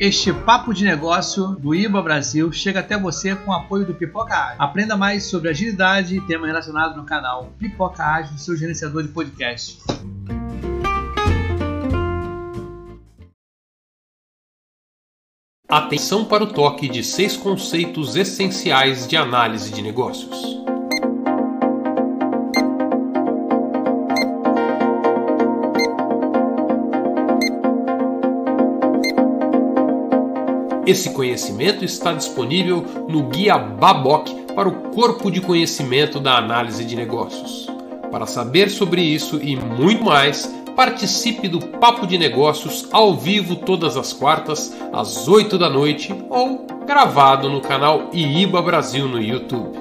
Este papo de negócio do IBA Brasil chega até você com o apoio do Pipoca Ágil. Aprenda mais sobre agilidade e temas relacionados no canal Pipoca Ágil, seu gerenciador de podcast. Atenção para o toque de seis conceitos essenciais de análise de negócios. Esse conhecimento está disponível no Guia Baboc para o Corpo de Conhecimento da Análise de Negócios. Para saber sobre isso e muito mais, participe do Papo de Negócios ao vivo todas as quartas, às 8 da noite ou gravado no canal IIBA Brasil no YouTube.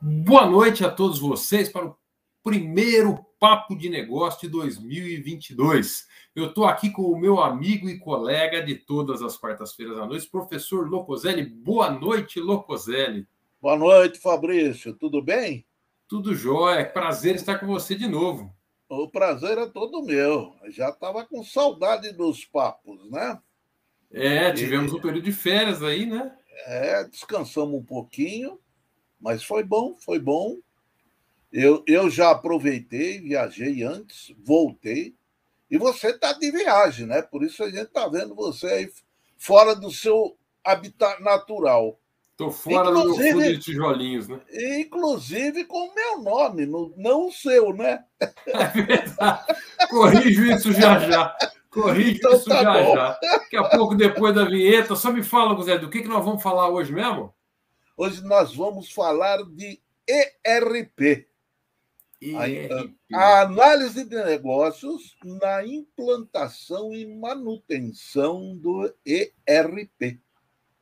Boa noite a todos vocês para o primeiro Papo de Negócio de 2022. Eu estou aqui com o meu amigo e colega de todas as quartas-feiras à noite, professor Locoselli. Boa noite, Locoselli. Boa noite, Fabrício. Tudo bem? Tudo jóia. Prazer estar com você de novo. O prazer é todo meu. Já estava com saudade dos papos, né? É, tivemos e... um período de férias aí, né? É, descansamos um pouquinho, mas foi bom, foi bom. Eu, eu já aproveitei, viajei antes, voltei. E você está de viagem, né? Por isso a gente está vendo você aí fora do seu habitat natural. Estou fora inclusive, do meu fundo de tijolinhos, né? Inclusive com o meu nome, não o seu, né? É verdade. Corrijo isso já já. Corrijo então, isso tá já bom. já. Daqui a pouco, depois da vinheta, só me fala, Zé, do que, que nós vamos falar hoje mesmo? Hoje nós vamos falar de ERP. A, a análise de negócios na implantação e manutenção do ERP.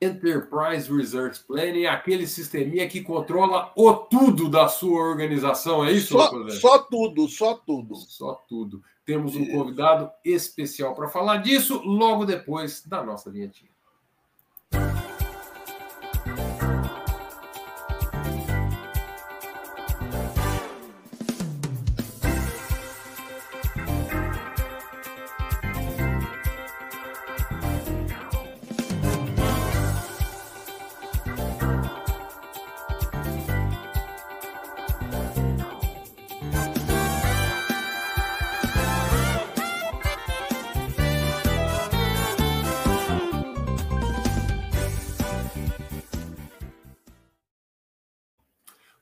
Enterprise Research Planning é aquele sisteminha que controla o tudo da sua organização, é isso? Só, só tudo, só tudo. Só tudo. Temos um convidado especial para falar disso logo depois da nossa vinhetinha.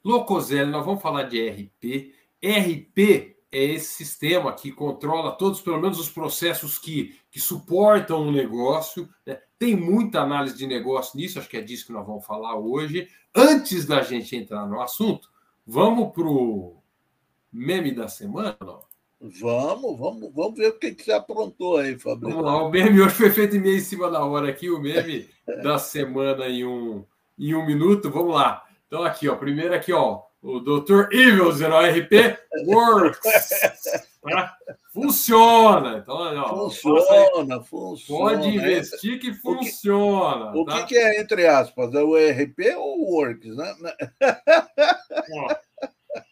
Locoselli, nós vamos falar de RP. RP é esse sistema que controla todos, pelo menos, os processos que, que suportam o um negócio. Né? Tem muita análise de negócio nisso, acho que é disso que nós vamos falar hoje. Antes da gente entrar no assunto, vamos para o meme da semana? Não? Vamos, vamos, vamos ver o que, que você aprontou aí, Fabrício. Vamos lá, o meme hoje foi feito meio em cima da hora aqui, o meme da semana em um, em um minuto. Vamos lá. Então, aqui, ó, primeiro aqui, ó, o Dr. Evil Zero RP Works. Tá? Funciona. Então, ó, funciona, funciona. Pode investir que funciona. O, que, tá? o que, é, entre aspas, é o RP ou o Works, né? Ó,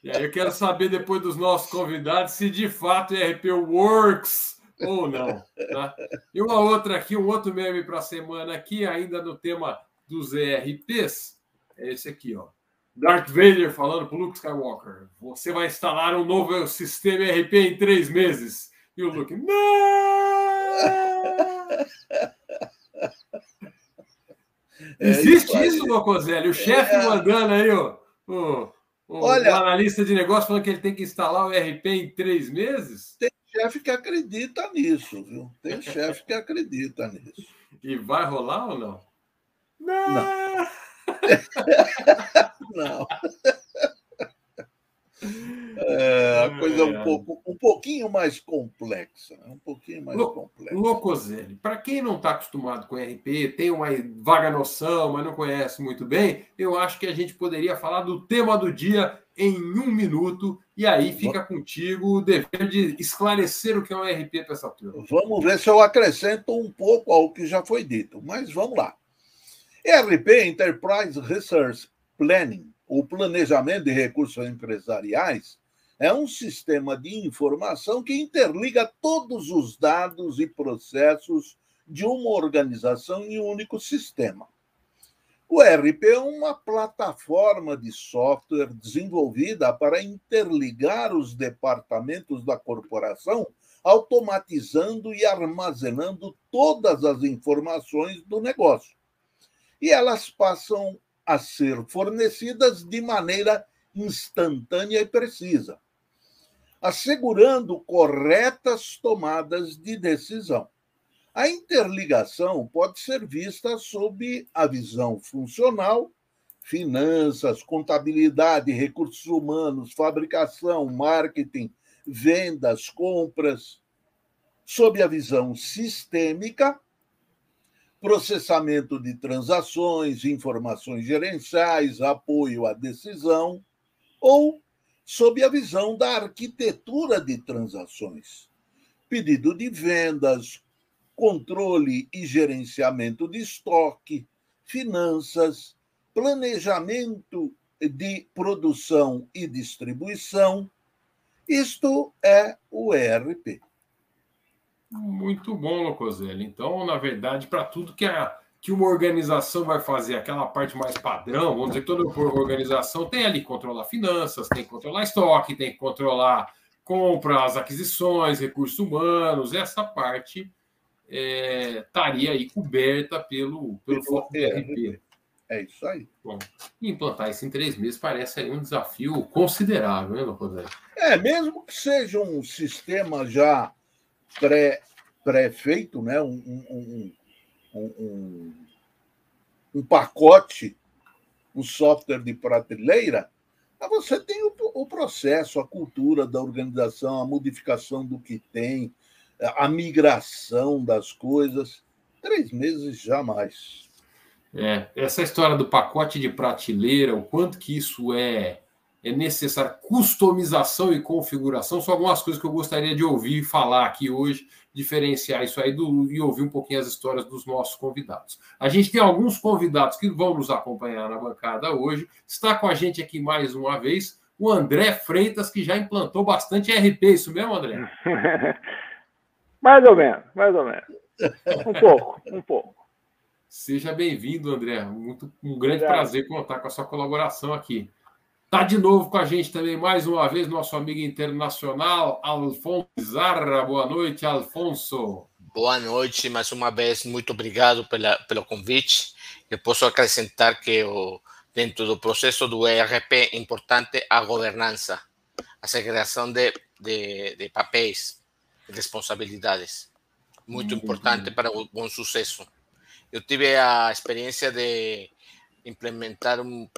e aí eu quero saber depois dos nossos convidados se de fato é RP Works ou não. Tá? E uma outra aqui, um outro meme para a semana aqui, ainda no tema dos ERPs é esse aqui, ó. Darth Vader falando para Luke Skywalker: Você vai instalar um novo sistema RP em três meses. E o Luke: Não! É Existe isso, isso Locoselli? O chefe é... mandando aí, ó, o, o, Olha, analista de negócio falando que ele tem que instalar o RP em três meses? Tem chefe que acredita nisso, viu? Tem chefe que acredita nisso. E vai rolar ou não? Não! não. Não. É, a coisa é um, pouco, um pouquinho mais complexa. Um pouquinho mais complexa. Locoselli, para quem não está acostumado com RP, tem uma vaga noção, mas não conhece muito bem, eu acho que a gente poderia falar do tema do dia em um minuto, e aí fica contigo o dever de esclarecer o que é um RP para essa turma. Vamos ver se eu acrescento um pouco ao que já foi dito, mas vamos lá. ERP, Enterprise Resource Planning, o planejamento de recursos empresariais, é um sistema de informação que interliga todos os dados e processos de uma organização em um único sistema. O ERP é uma plataforma de software desenvolvida para interligar os departamentos da corporação, automatizando e armazenando todas as informações do negócio. E elas passam a ser fornecidas de maneira instantânea e precisa, assegurando corretas tomadas de decisão. A interligação pode ser vista sob a visão funcional, finanças, contabilidade, recursos humanos, fabricação, marketing, vendas, compras, sob a visão sistêmica, processamento de transações, informações gerenciais, apoio à decisão, ou sob a visão da arquitetura de transações, pedido de vendas, controle e gerenciamento de estoque, finanças, planejamento de produção e distribuição. Isto é o ERP. Muito bom, Locoselli. Então, na verdade, para tudo que, a, que uma organização vai fazer, aquela parte mais padrão, vamos dizer que toda organização tem ali controlar finanças, tem que controlar estoque, tem que controlar compras, aquisições, recursos humanos, essa parte é, estaria aí coberta pelo, pelo foco do RP. É isso aí. Bom, implantar isso em três meses parece aí um desafio considerável, né, José? É, mesmo que seja um sistema já pré, pré-feito, né? um, um, um, pacote, um software de prateleira, você tem o, o processo, a cultura da organização, a modificação do que tem, a migração das coisas. Três meses jamais. É, essa história do pacote de prateleira, o quanto que isso é, é necessário, customização e configuração, são algumas coisas que eu gostaria de ouvir falar aqui hoje, diferenciar isso aí do, e ouvir um pouquinho as histórias dos nossos convidados. A gente tem alguns convidados que vão nos acompanhar na bancada hoje. Está com a gente aqui mais uma vez o André Freitas, que já implantou bastante RP, isso mesmo, André? Mais ou menos, mais ou menos. Um pouco, um pouco. Seja bem-vindo, André. Muito, um grande prazer contar com a sua colaboração aqui. Está de novo com a gente também, mais uma vez, nosso amigo internacional, Alfonso Zarra. Boa noite, Alfonso. Boa noite, mais uma vez, muito obrigado pela, pelo convite. Eu posso acrescentar que o, dentro do processo do ERP é importante a governança, a segregação de, de, de papéis, responsabilidades. Muito importante para o bom sucesso. Eu tive a experiência de implementar um,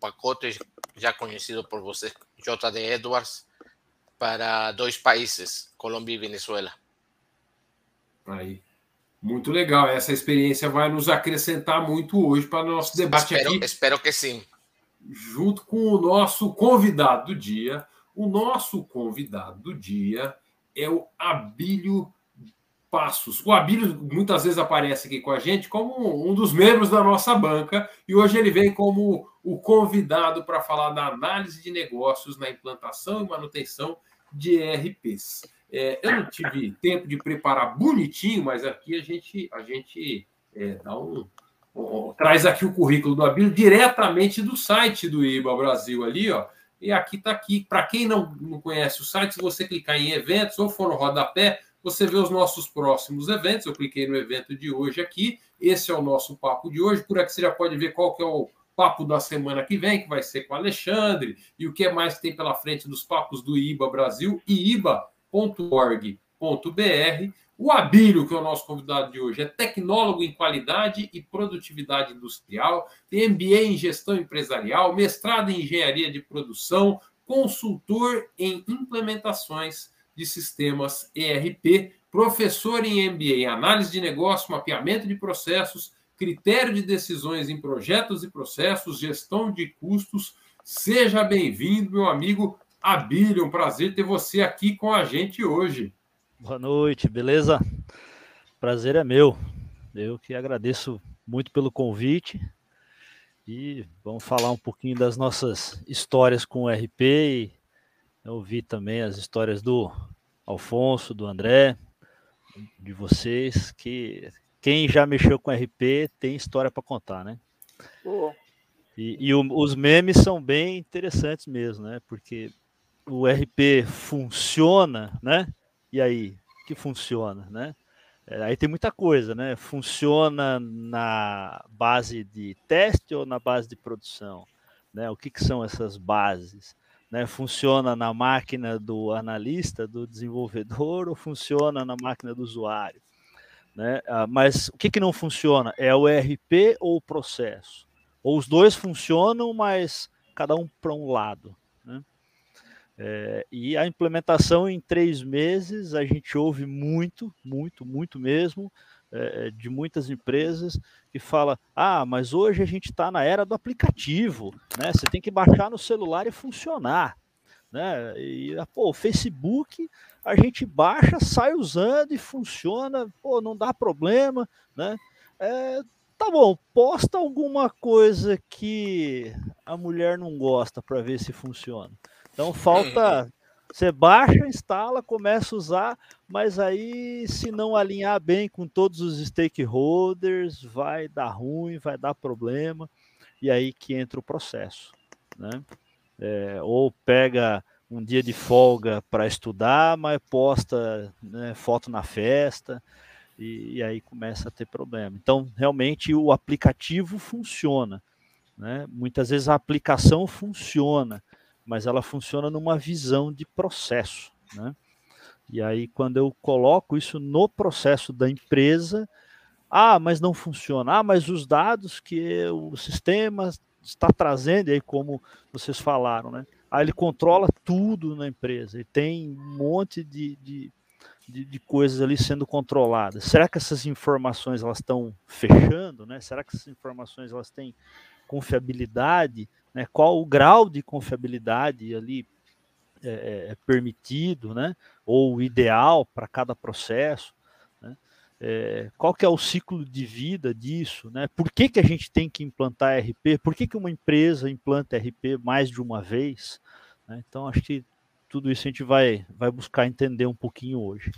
pacote já conhecido por você, JD Edwards, para dois países, Colômbia e Venezuela. Aí. Muito legal. Essa experiência vai nos acrescentar muito hoje para o nosso debate espero, aqui. Espero que sim. Junto com o nosso convidado do dia. O nosso convidado do dia é o Abílio Passos. O Abílio muitas vezes aparece aqui com a gente como um dos membros da nossa banca e hoje ele vem como o convidado para falar da análise de negócios na implantação e manutenção de ERPs. É, eu não tive tempo de preparar bonitinho, mas aqui a gente, a gente é, dá um, um, traz aqui o currículo do Abílio diretamente do site do IBA Brasil ali, ó. E aqui está aqui. Para quem não, não conhece o site, se você clicar em eventos ou for no rodapé, você vê os nossos próximos eventos. Eu cliquei no evento de hoje aqui. Esse é o nosso papo de hoje. Por aqui você já pode ver qual que é o papo da semana que vem, que vai ser com o Alexandre, e o que mais tem pela frente dos papos do IBA Brasil, iba.org.br. O Abílio, que é o nosso convidado de hoje, é tecnólogo em qualidade e produtividade industrial, tem MBA em gestão empresarial, mestrado em engenharia de produção, consultor em implementações de sistemas ERP, professor em MBA em análise de negócio, mapeamento de processos, critério de decisões em projetos e processos, gestão de custos. Seja bem-vindo, meu amigo Abílio. Um prazer ter você aqui com a gente hoje. Boa noite, beleza? Prazer é meu. Eu que agradeço muito pelo convite e vamos falar um pouquinho das nossas histórias com o RP e Eu ouvi também as histórias do Alfonso, do André, de vocês, que quem já mexeu com RP tem história para contar, né? Oh. E, e o, os memes são bem interessantes mesmo, né? Porque o RP funciona, né? E aí, que funciona, né? É, aí tem muita coisa, né? Funciona na base de teste ou na base de produção? Né? O que, que são essas bases? Né? Funciona na máquina do analista, do desenvolvedor, ou funciona na máquina do usuário? Né? Ah, mas o que, que não funciona? É o RP ou o processo? Ou os dois funcionam, mas cada um para um lado. Né? É, e a implementação em três meses, a gente ouve muito, muito, muito mesmo, é, de muitas empresas que fala, ah, mas hoje a gente está na era do aplicativo, né? Você tem que baixar no celular e funcionar. Né? E pô, o Facebook a gente baixa, sai usando e funciona, pô, não dá problema, né? É, tá bom, posta alguma coisa que a mulher não gosta para ver se funciona. Então falta. Você baixa, instala, começa a usar, mas aí, se não alinhar bem com todos os stakeholders, vai dar ruim, vai dar problema, e aí que entra o processo. Né? É, ou pega um dia de folga para estudar, mas posta né, foto na festa, e, e, aí começa a ter problema. Então, realmente, o aplicativo funciona. Né? Muitas vezes a aplicação funciona, mas ela funciona numa visão de processo, né? E aí, quando eu coloco isso no processo da empresa, ah, mas não funciona, ah, mas os dados que o sistema está trazendo, aí como vocês falaram, né? Aí ele controla tudo na empresa e tem um monte de, de, de, de coisas ali sendo controladas. Será que essas informações elas estão fechando, né? Será que essas informações elas têm confiabilidade? Né, qual o grau de confiabilidade ali é, é, é permitido, né, ou ideal para cada processo, né, é, qual que é o ciclo de vida disso, né, por que, que a gente tem que implantar RP, por que, que uma empresa implanta RP mais de uma vez, né, então acho que tudo isso a gente vai, vai buscar entender um pouquinho hoje.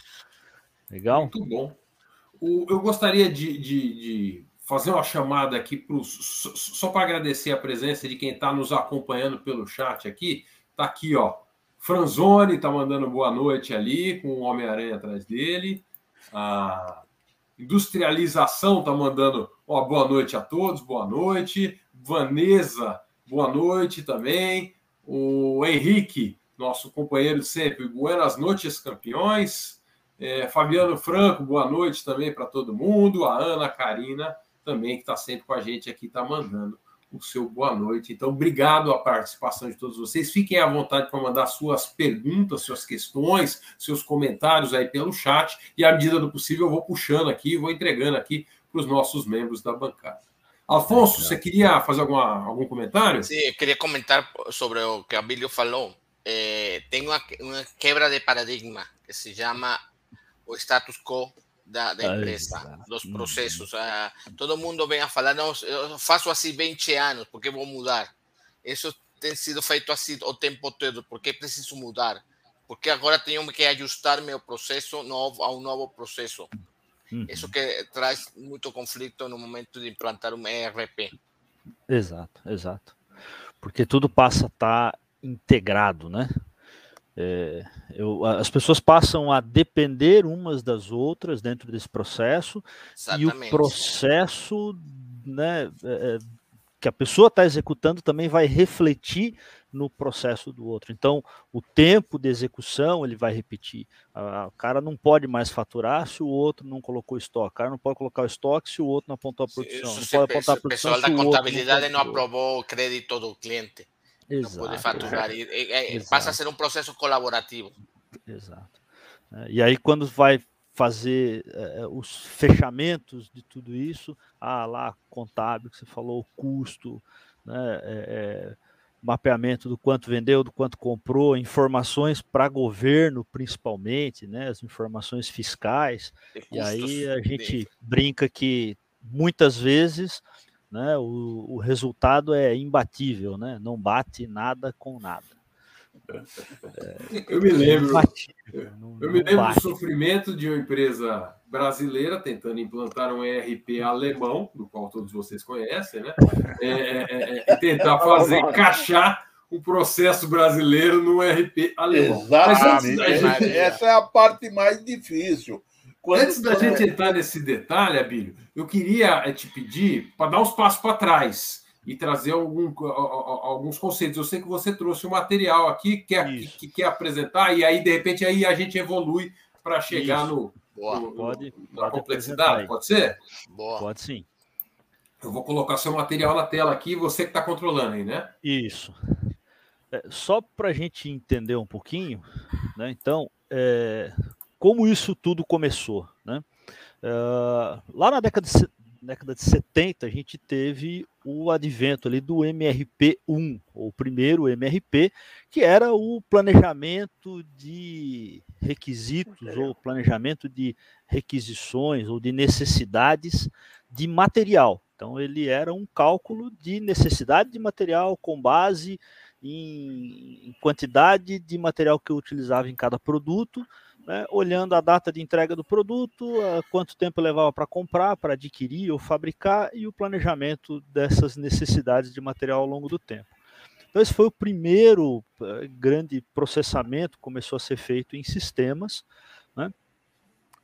Legal? Muito bom. O, eu gostaria de, de, de fazer uma chamada aqui pros, só para agradecer a presença de quem está nos acompanhando pelo chat aqui. Está aqui, ó. Franzoni está mandando boa noite ali, com o Homem-Aranha atrás dele. A Industrialização está mandando ó, boa noite a todos, boa noite. Vanessa, boa noite também. O Henrique, nosso companheiro sempre, buenas noites, campeões. É, Fabiano Franco, boa noite também para todo mundo. A Ana Karina também, que está sempre com a gente aqui, está mandando o seu boa noite. Então, obrigado a participação de todos vocês. Fiquem à vontade para mandar suas perguntas, suas questões, seus comentários aí pelo chat. E, à medida do possível, eu vou puxando aqui, vou entregando aqui para os nossos membros da bancada. Alfonso, você queria fazer alguma, algum comentário? Sim, eu queria comentar sobre o que a Bíblia falou. É, tem uma, uma quebra de paradigma que se chama o status quo da, da empresa, dos processos. Ah, todo mundo vem a falar, não, eu faço assim 20 anos, porque vou mudar. Isso tem sido feito assim o tempo todo, porque preciso mudar. Porque agora tenho que ajustar meu processo novo a um novo processo. Uhum. Isso que traz muito conflito no momento de implantar um ERP. Exato, exato. Porque tudo passa a estar tá integrado, né? É, eu, as pessoas passam a depender umas das outras dentro desse processo Exatamente. e o processo né, é, é que a pessoa está executando também vai refletir no processo do outro. Então, o tempo de execução ele vai repetir. o cara não pode mais faturar se o outro não colocou estoque. O cara não pode colocar o estoque se o outro não apontou a produção. Isso, não pode apontar a produção. O pessoal da contabilidade não, não aprovou o crédito do cliente. Exato, poder faturar. E, e, passa a ser um processo colaborativo. Exato. É, e aí, quando vai fazer é, os fechamentos de tudo isso, ah, lá, contábil, que você falou, o custo, né, é, é, mapeamento do quanto vendeu, do quanto comprou, informações para governo, principalmente, né, as informações fiscais. E aí a gente brinca que muitas vezes né? O, o resultado é imbatível, né? Não bate nada com nada. eu me lembro. eu me lembro do sofrimento de uma empresa brasileira tentando implantar um ERP alemão, do qual todos vocês conhecem, né? É, é, é, é tentar fazer encaixar o processo brasileiro no ERP alemão. Exatamente. Gente... Essa é a parte mais difícil. Quando... Antes da gente entrar nesse detalhe, Abílio, eu queria eh, te pedir para dar uns passos para trás e trazer algum, alguns conceitos. Eu sei que você trouxe um material aqui que quer, que, que quer apresentar, e aí, de repente, aí a gente evolui para chegar no, no, pode, na pode complexidade. Pode ser? Boa. Pode sim. Eu vou colocar seu material na tela aqui, você que está controlando aí, né? Isso. É, só para a gente entender um pouquinho, né? Então, é, como isso tudo começou, né? Uh, lá na década de, década de 70, a gente teve o advento ali do MRP1, ou primeiro MRP, que era o planejamento de requisitos ou planejamento de requisições ou de necessidades de material. Então ele era um cálculo de necessidade de material com base em quantidade de material que eu utilizava em cada produto né, olhando a data de entrega do produto, quanto tempo levava para comprar, para adquirir ou fabricar e o planejamento dessas necessidades de material ao longo do tempo. Então, esse foi o primeiro eh, grande processamento que começou a ser feito em sistemas. Né?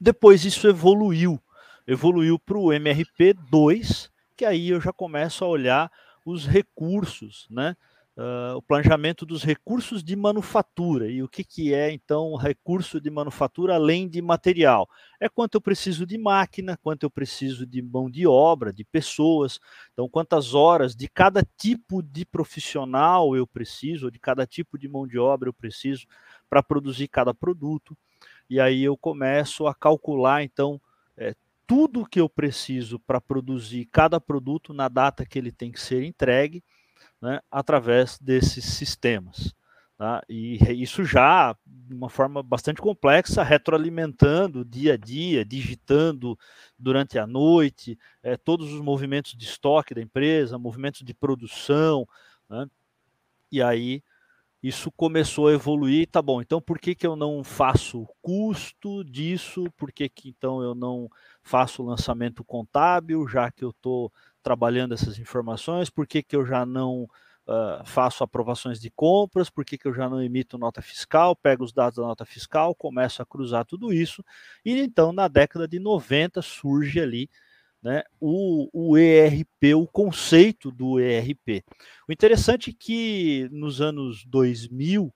Depois, isso evoluiu, evoluiu para o MRP2, que aí eu já começo a olhar os recursos, né? Uh, o planejamento dos recursos de manufatura. E o que, que é, então, recurso de manufatura além de material? É quanto eu preciso de máquina, quanto eu preciso de mão de obra, de pessoas. Então, quantas horas de cada tipo de profissional eu preciso, ou de cada tipo de mão de obra eu preciso para produzir cada produto. E aí eu começo a calcular, então, é, tudo que eu preciso para produzir cada produto na data que ele tem que ser entregue né, através desses sistemas. Tá? E isso já de uma forma bastante complexa, retroalimentando dia a dia, digitando durante a noite, é, todos os movimentos de estoque da empresa, movimentos de produção, né? e aí isso começou a evoluir, tá bom, então por que, que eu não faço o custo disso, por que, que então eu não faço o lançamento contábil, já que eu estou trabalhando essas informações, por que, que eu já não uh, faço aprovações de compras, por que, que eu já não emito nota fiscal, pego os dados da nota fiscal, começo a cruzar tudo isso, e então na década de 90 surge ali né, o, o ERP, o conceito do ERP. O interessante é que nos anos 2000,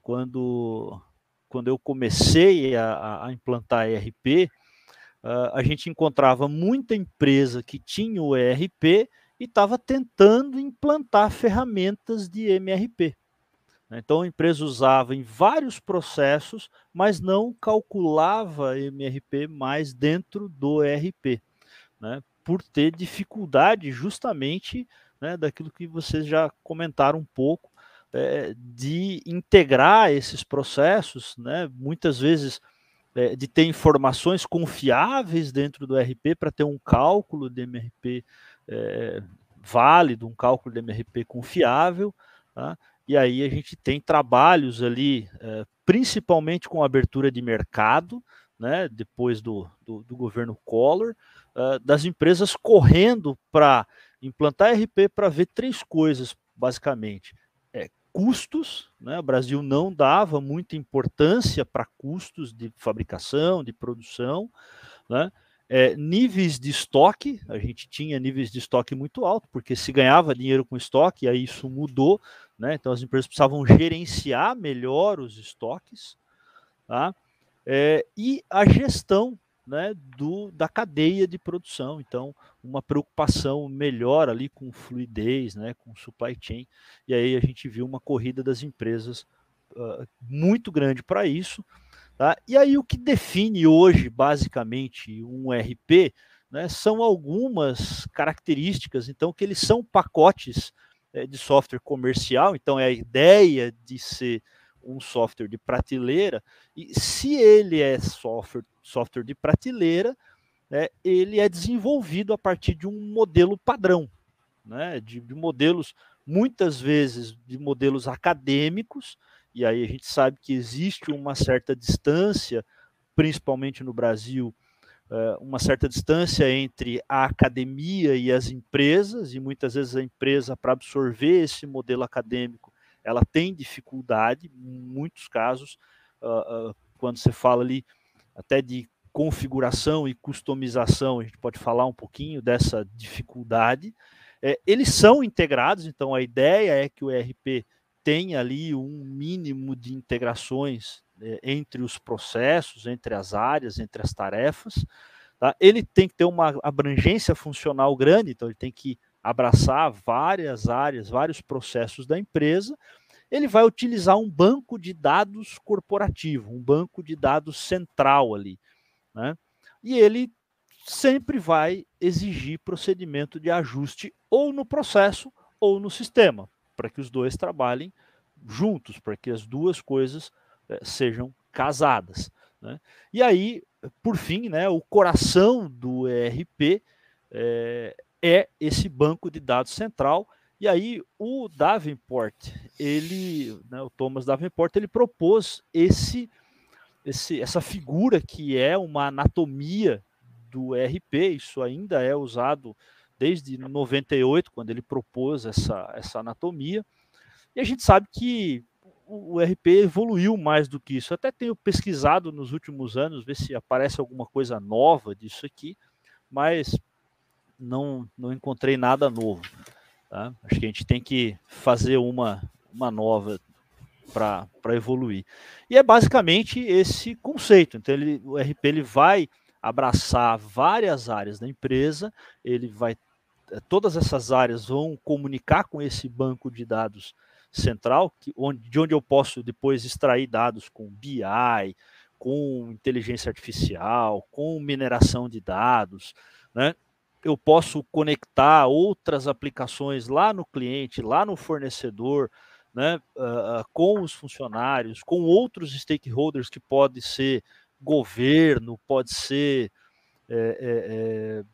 quando, quando eu comecei a, a implantar ERP, uh, a gente encontrava muita empresa que tinha o ERP e estava tentando implantar ferramentas de MRP. Né? Então a empresa usava em vários processos, mas não calculava MRP mais dentro do ERP, né? por ter dificuldade justamente né, daquilo que vocês já comentaram um pouco, é, de integrar esses processos, né? muitas vezes é, de ter informações confiáveis dentro do RP para ter um cálculo de MRP é, válido, um cálculo de MRP confiável. Tá? E aí a gente tem trabalhos ali, é, principalmente com abertura de mercado, né, depois do, do, do governo Collor, é, das empresas correndo para implantar RP para ver três coisas, basicamente custos, né? O Brasil não dava muita importância para custos de fabricação, de produção, né? É, níveis de estoque, a gente tinha níveis de estoque muito alto, porque se ganhava dinheiro com estoque, aí isso mudou, né? Então as empresas precisavam gerenciar melhor os estoques, tá? É, e a gestão né, do, da cadeia de produção. Então, uma preocupação melhor ali com fluidez, né, com supply chain. E aí a gente viu uma corrida das empresas uh, muito grande para isso. Tá? E aí o que define hoje, basicamente, um RP né, são algumas características, então, que eles são pacotes é, de software comercial, então é a ideia de ser um software de prateleira, e se ele é software, software de prateleira, né, ele é desenvolvido a partir de um modelo padrão, né, de, de modelos, muitas vezes, de modelos acadêmicos, e aí a gente sabe que existe uma certa distância, principalmente no Brasil, eh, uma certa distância entre a academia e as empresas, e muitas vezes a empresa, para absorver esse modelo acadêmico, ela tem dificuldade, em muitos casos, uh, uh, quando você fala ali até de configuração e customização, a gente pode falar um pouquinho dessa dificuldade. É, eles são integrados, então a ideia é que o ERP tenha ali um mínimo de integrações é, entre os processos, entre as áreas, entre as tarefas. Tá? Ele tem que ter uma abrangência funcional grande, então ele tem que abraçar várias áreas, vários processos da empresa. Ele vai utilizar um banco de dados corporativo, um banco de dados central ali. Né? E ele sempre vai exigir procedimento de ajuste ou no processo ou no sistema, para que os dois trabalhem juntos, para que as duas coisas é, sejam casadas. Né? E aí, por fim, né, o coração do ERP é, é esse banco de dados central. E aí o Davenport, ele, né, o Thomas Davenport, ele propôs esse, esse, essa figura que é uma anatomia do ERP. Isso ainda é usado desde 98, quando ele propôs essa, essa anatomia. E a gente sabe que o RP evoluiu mais do que isso. até tenho pesquisado nos últimos anos, ver se aparece alguma coisa nova disso aqui, mas não, não encontrei nada novo. Tá? Acho que a gente tem que fazer uma, uma nova para evoluir. E é basicamente esse conceito. Então, ele, o RP ele vai abraçar várias áreas da empresa, ele vai eh, todas essas áreas vão comunicar com esse banco de dados central, que, onde, de onde eu posso depois extrair dados com BI, com inteligência artificial, com mineração de dados, né? Eu posso conectar outras aplicações lá no cliente, lá no fornecedor, né, uh, com os funcionários, com outros stakeholders que pode ser governo, pode ser é, é, é,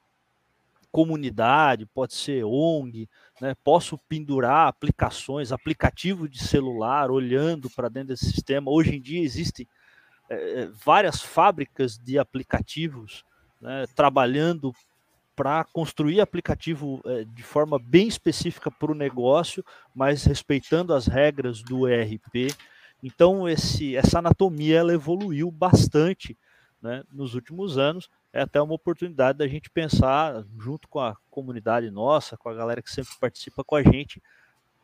comunidade, pode ser ONG, né? posso pendurar aplicações, aplicativo de celular, olhando para dentro desse sistema. Hoje em dia existem é, várias fábricas de aplicativos né, trabalhando para construir aplicativo é, de forma bem específica para o negócio, mas respeitando as regras do ERP. Então, esse, essa anatomia ela evoluiu bastante né, nos últimos anos é até uma oportunidade da gente pensar, junto com a comunidade nossa, com a galera que sempre participa com a gente,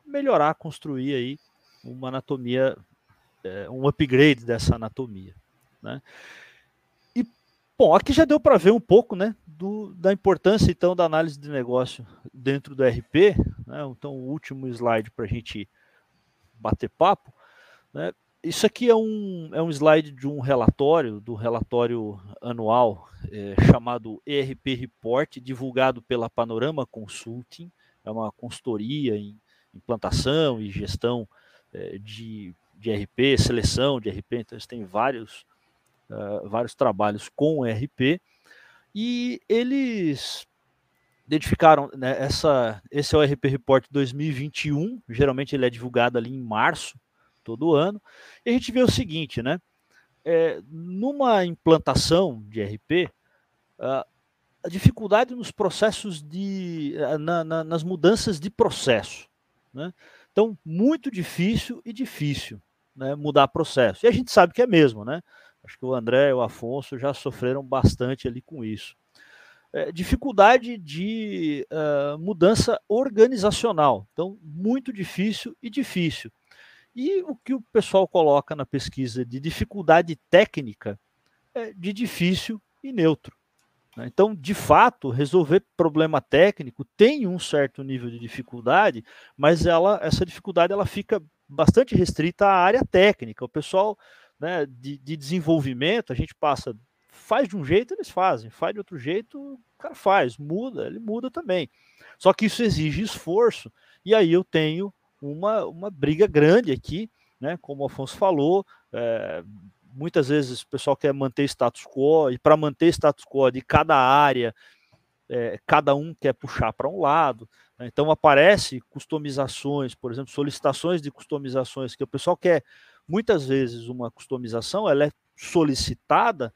melhorar, construir aí uma anatomia, é, um upgrade dessa anatomia. Né? Bom, aqui já deu para ver um pouco né, do, da importância, então, da análise de negócio dentro do RP. Né? Então, o último slide para a gente bater papo. Né? Isso aqui é um, é um slide de um relatório, do relatório anual é, chamado ERP Report, divulgado pela Panorama Consulting, é uma consultoria em implantação e gestão é, de, de RP, seleção de RP, então eles têm vários, uh, vários trabalhos com RP, e eles identificaram né, essa, esse é o RP Report 2021, geralmente ele é divulgado ali em março, todo ano. E a gente vê o seguinte, né? É, numa implantação de RP, a dificuldade nos processos de. Na, na, nas mudanças de processo. Né? Então, muito difícil e difícil né, mudar processo. E a gente sabe que é mesmo, né? Acho que o André e o Afonso já sofreram bastante ali com isso. É, dificuldade de uh, mudança organizacional. Então, muito difícil e difícil. E o que o pessoal coloca na pesquisa de dificuldade técnica é de difícil e neutro. Né? Então, de fato, resolver problema técnico tem um certo nível de dificuldade, mas ela, essa dificuldade ela fica bastante restrita à área técnica. O pessoal né, de, de desenvolvimento, a gente passa, faz de um jeito, eles fazem, faz de outro jeito, o cara faz, muda, ele muda também. Só que isso exige esforço, e aí eu tenho uma, uma briga grande aqui, né? Como o Afonso falou, é, muitas vezes o pessoal quer manter status quo, e para manter status quo de cada área, é, cada um quer puxar para um lado. Né? Então aparece customizações, por exemplo, solicitações de customizações que o pessoal quer muitas vezes uma customização ela é solicitada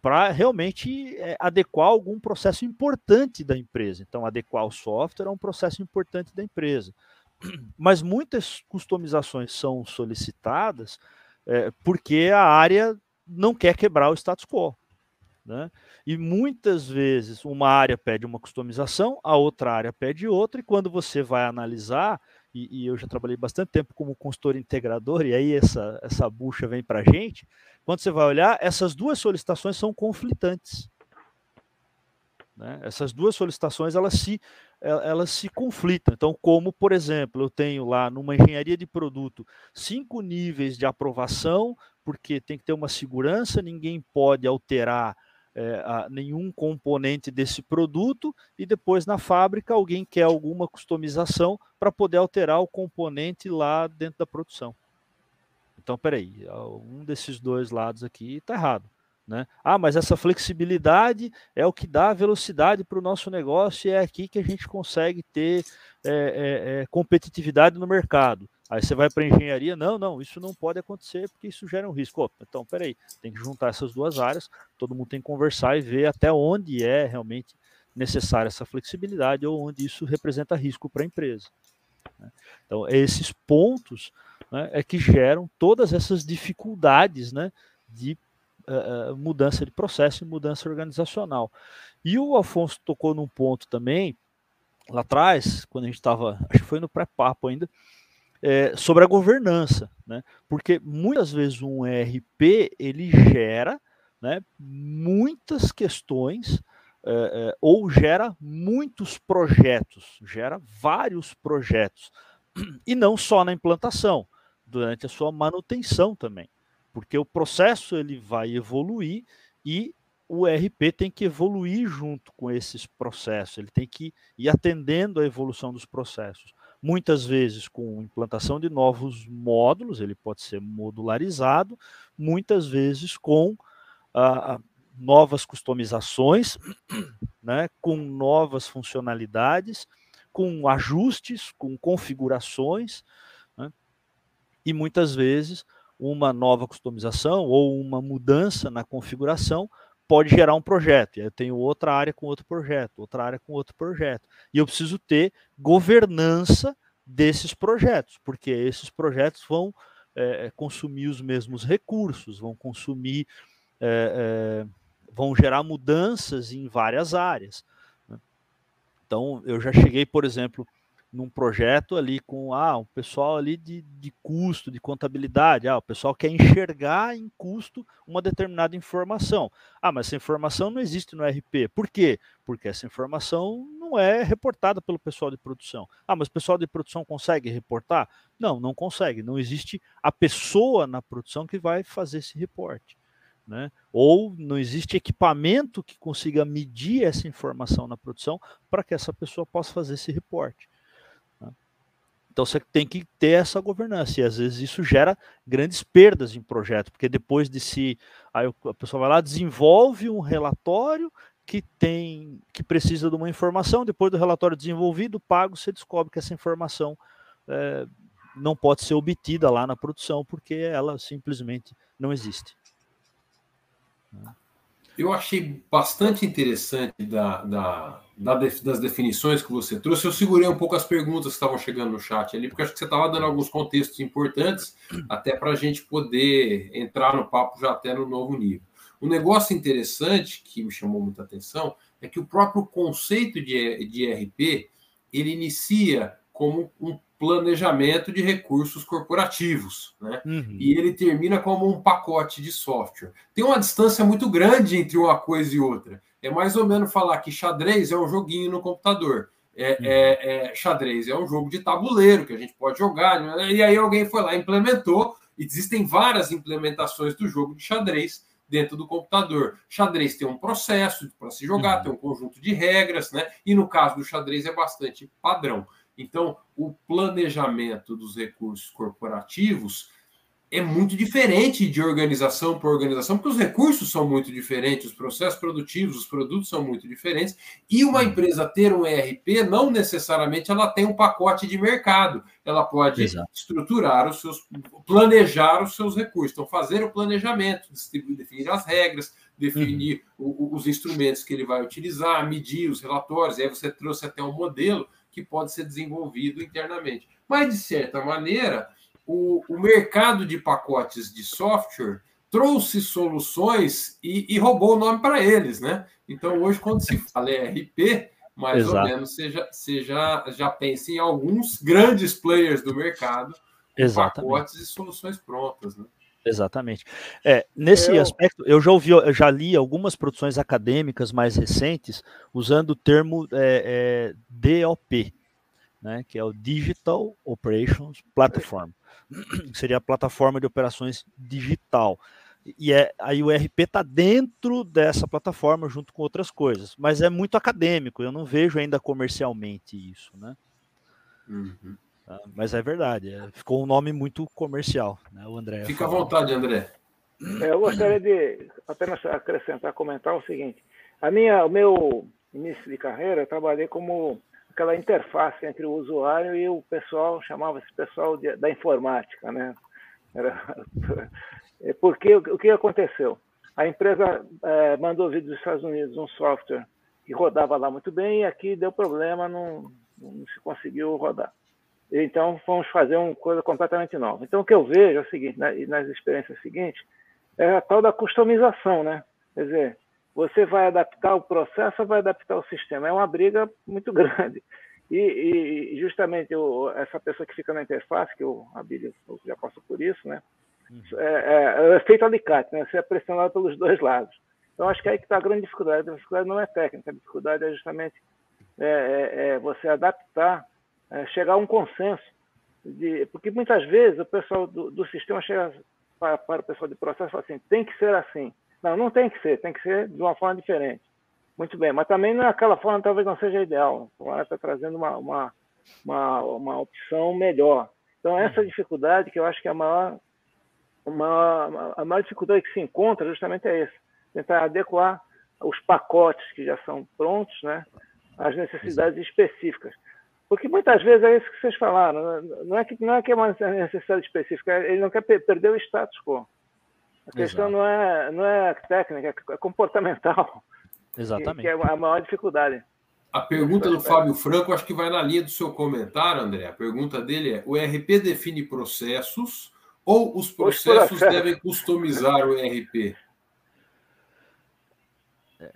para realmente é, adequar algum processo importante da empresa. Então, adequar o software é um processo importante da empresa. Mas muitas customizações são solicitadas é, porque a área não quer quebrar o status quo. Né? E muitas vezes uma área pede uma customização, a outra área pede outra, e quando você vai analisar, e, e eu já trabalhei bastante tempo como consultor integrador, e aí essa, essa bucha vem para a gente, quando você vai olhar, essas duas solicitações são conflitantes. Né? Essas duas solicitações elas se, elas se conflitam. Então, como, por exemplo, eu tenho lá numa engenharia de produto cinco níveis de aprovação, porque tem que ter uma segurança, ninguém pode alterar é, a, nenhum componente desse produto e depois na fábrica alguém quer alguma customização para poder alterar o componente lá dentro da produção. Então, peraí, um desses dois lados aqui está errado. Né? Ah, mas essa flexibilidade é o que dá velocidade para o nosso negócio e é aqui que a gente consegue ter é, é, é, competitividade no mercado. Aí você vai para engenharia, não, não, isso não pode acontecer porque isso gera um risco. Opa, então, peraí, tem que juntar essas duas áreas, todo mundo tem que conversar e ver até onde é realmente necessária essa flexibilidade ou onde isso representa risco para a empresa. Né? Então, esses pontos né, é que geram todas essas dificuldades né, de uh, mudança de processo e mudança organizacional. E o Afonso tocou num ponto também, lá atrás, quando a gente estava, acho que foi no pré-papo ainda, é, sobre a governança, né? Porque muitas vezes um ERP ele gera né, muitas questões é, é, ou gera muitos projetos, gera vários projetos e não só na implantação, durante a sua manutenção também, porque o processo ele vai evoluir e o ERP tem que evoluir junto com esses processos, ele tem que ir atendendo à evolução dos processos muitas vezes com implantação de novos módulos, ele pode ser modularizado, muitas vezes com ah, novas customizações, né, com novas funcionalidades, com ajustes, com configurações, né, e muitas vezes uma nova customização ou uma mudança na configuração pode gerar um projeto. E eu tenho outra área com outro projeto, outra área com outro projeto. E eu preciso ter governança desses projetos, porque esses projetos vão é, consumir os mesmos recursos, vão consumir, é, é, vão gerar mudanças em várias áreas. Né? Então, eu já cheguei, por exemplo, num projeto ali com ah, um pessoal ali de, de custo, de contabilidade. Ah, o pessoal quer enxergar em custo uma determinada informação. Ah, mas essa informação não existe no RP. Por quê? Porque essa informação não é reportada pelo pessoal de produção. Ah, mas o pessoal de produção consegue reportar? Não, não consegue. Não existe a pessoa na produção que vai fazer esse reporte. Né? Ou não existe equipamento que consiga medir essa informação na produção para que essa pessoa possa fazer esse reporte. Então você tem que ter essa governança, e às vezes isso gera grandes perdas em projeto, porque depois de se. Aí a pessoa vai lá, desenvolve um relatório que tem que precisa de uma informação, depois do relatório desenvolvido, pago, você descobre que essa informação é, não pode ser obtida lá na produção, porque ela simplesmente não existe. Eu achei bastante interessante da, da, da das definições que você trouxe. Eu segurei um pouco as perguntas que estavam chegando no chat ali, porque acho que você estava dando alguns contextos importantes, até para a gente poder entrar no papo já até no novo nível. Um negócio interessante que me chamou muita atenção é que o próprio conceito de, de ERP ele inicia como um planejamento de recursos corporativos, né? Uhum. E ele termina como um pacote de software. Tem uma distância muito grande entre uma coisa e outra. É mais ou menos falar que xadrez é um joguinho no computador. É, uhum. é, é, xadrez é um jogo de tabuleiro que a gente pode jogar. Né? E aí alguém foi lá e implementou. Existem várias implementações do jogo de xadrez dentro do computador. Xadrez tem um processo para se jogar, uhum. tem um conjunto de regras, né? E no caso do xadrez é bastante padrão. Então, o planejamento dos recursos corporativos é muito diferente de organização por organização, porque os recursos são muito diferentes, os processos produtivos, os produtos são muito diferentes, e uma empresa ter um ERP não necessariamente ela tem um pacote de mercado, ela pode Exato. estruturar os seus, planejar os seus recursos, então fazer o planejamento, distribuir, definir as regras, definir uhum. os instrumentos que ele vai utilizar, medir os relatórios, e aí você trouxe até um modelo que pode ser desenvolvido internamente. Mas, de certa maneira, o, o mercado de pacotes de software trouxe soluções e, e roubou o nome para eles, né? Então, hoje, quando se fala ERP, mais Exato. ou menos você, já, você já, já pensa em alguns grandes players do mercado, Exatamente. pacotes e soluções prontas, né? Exatamente. É, nesse eu... aspecto, eu já ouvi, eu já li algumas produções acadêmicas mais recentes usando o termo é, é, DOP, né, que é o Digital Operations Platform seria a plataforma de operações digital. E é, aí o RP está dentro dessa plataforma junto com outras coisas, mas é muito acadêmico, eu não vejo ainda comercialmente isso, né? Uhum. Tá? Mas é verdade, é, ficou um nome muito comercial, né? O André. Fica à vontade, André. É, eu gostaria de apenas acrescentar, comentar o seguinte: a minha, o meu início de carreira, eu trabalhei como aquela interface entre o usuário e o pessoal, chamava-se pessoal de, da informática, né? Era, porque o, o que aconteceu? A empresa é, mandou vir dos Estados Unidos um software que rodava lá muito bem e aqui deu problema, não, não se conseguiu rodar. Então, fomos fazer uma coisa completamente nova. Então, o que eu vejo é o seguinte, né, nas experiências seguintes, é a tal da customização, né? Quer dizer, você vai adaptar o processo ou vai adaptar o sistema? É uma briga muito grande. E, e justamente o, essa pessoa que fica na interface, que o Abílio já passou por isso, né? Uhum. É, é, é feito alicate, né? Você é pressionado pelos dois lados. Então, acho que é aí que está a grande dificuldade. A dificuldade não é técnica, a dificuldade é justamente é, é, é você adaptar, é, chegar a um consenso. De, porque muitas vezes o pessoal do, do sistema chega para, para, o pessoal de processo e fala assim: tem que ser assim. Não, não tem que ser, tem que ser de uma forma diferente. Muito bem, mas também não é aquela forma talvez não seja ideal. Ela está trazendo uma, uma, uma, uma, opção melhor. Então, essa dificuldade que eu acho que é a maior, uma, a maior dificuldade que se encontra justamente é essa. Tentar adequar os pacotes que já são prontos né, às necessidades específicas. Porque muitas vezes é isso que vocês falaram, não é que, não é, que é uma necessidade específica, ele não quer perder o status quo. A questão não é, não é técnica, é comportamental. Exatamente. Que, é a maior dificuldade. A pergunta do Fábio Franco, acho que vai na linha do seu comentário, André. A pergunta dele é: o ERP define processos ou os processos, os processos. devem customizar o ERP? É,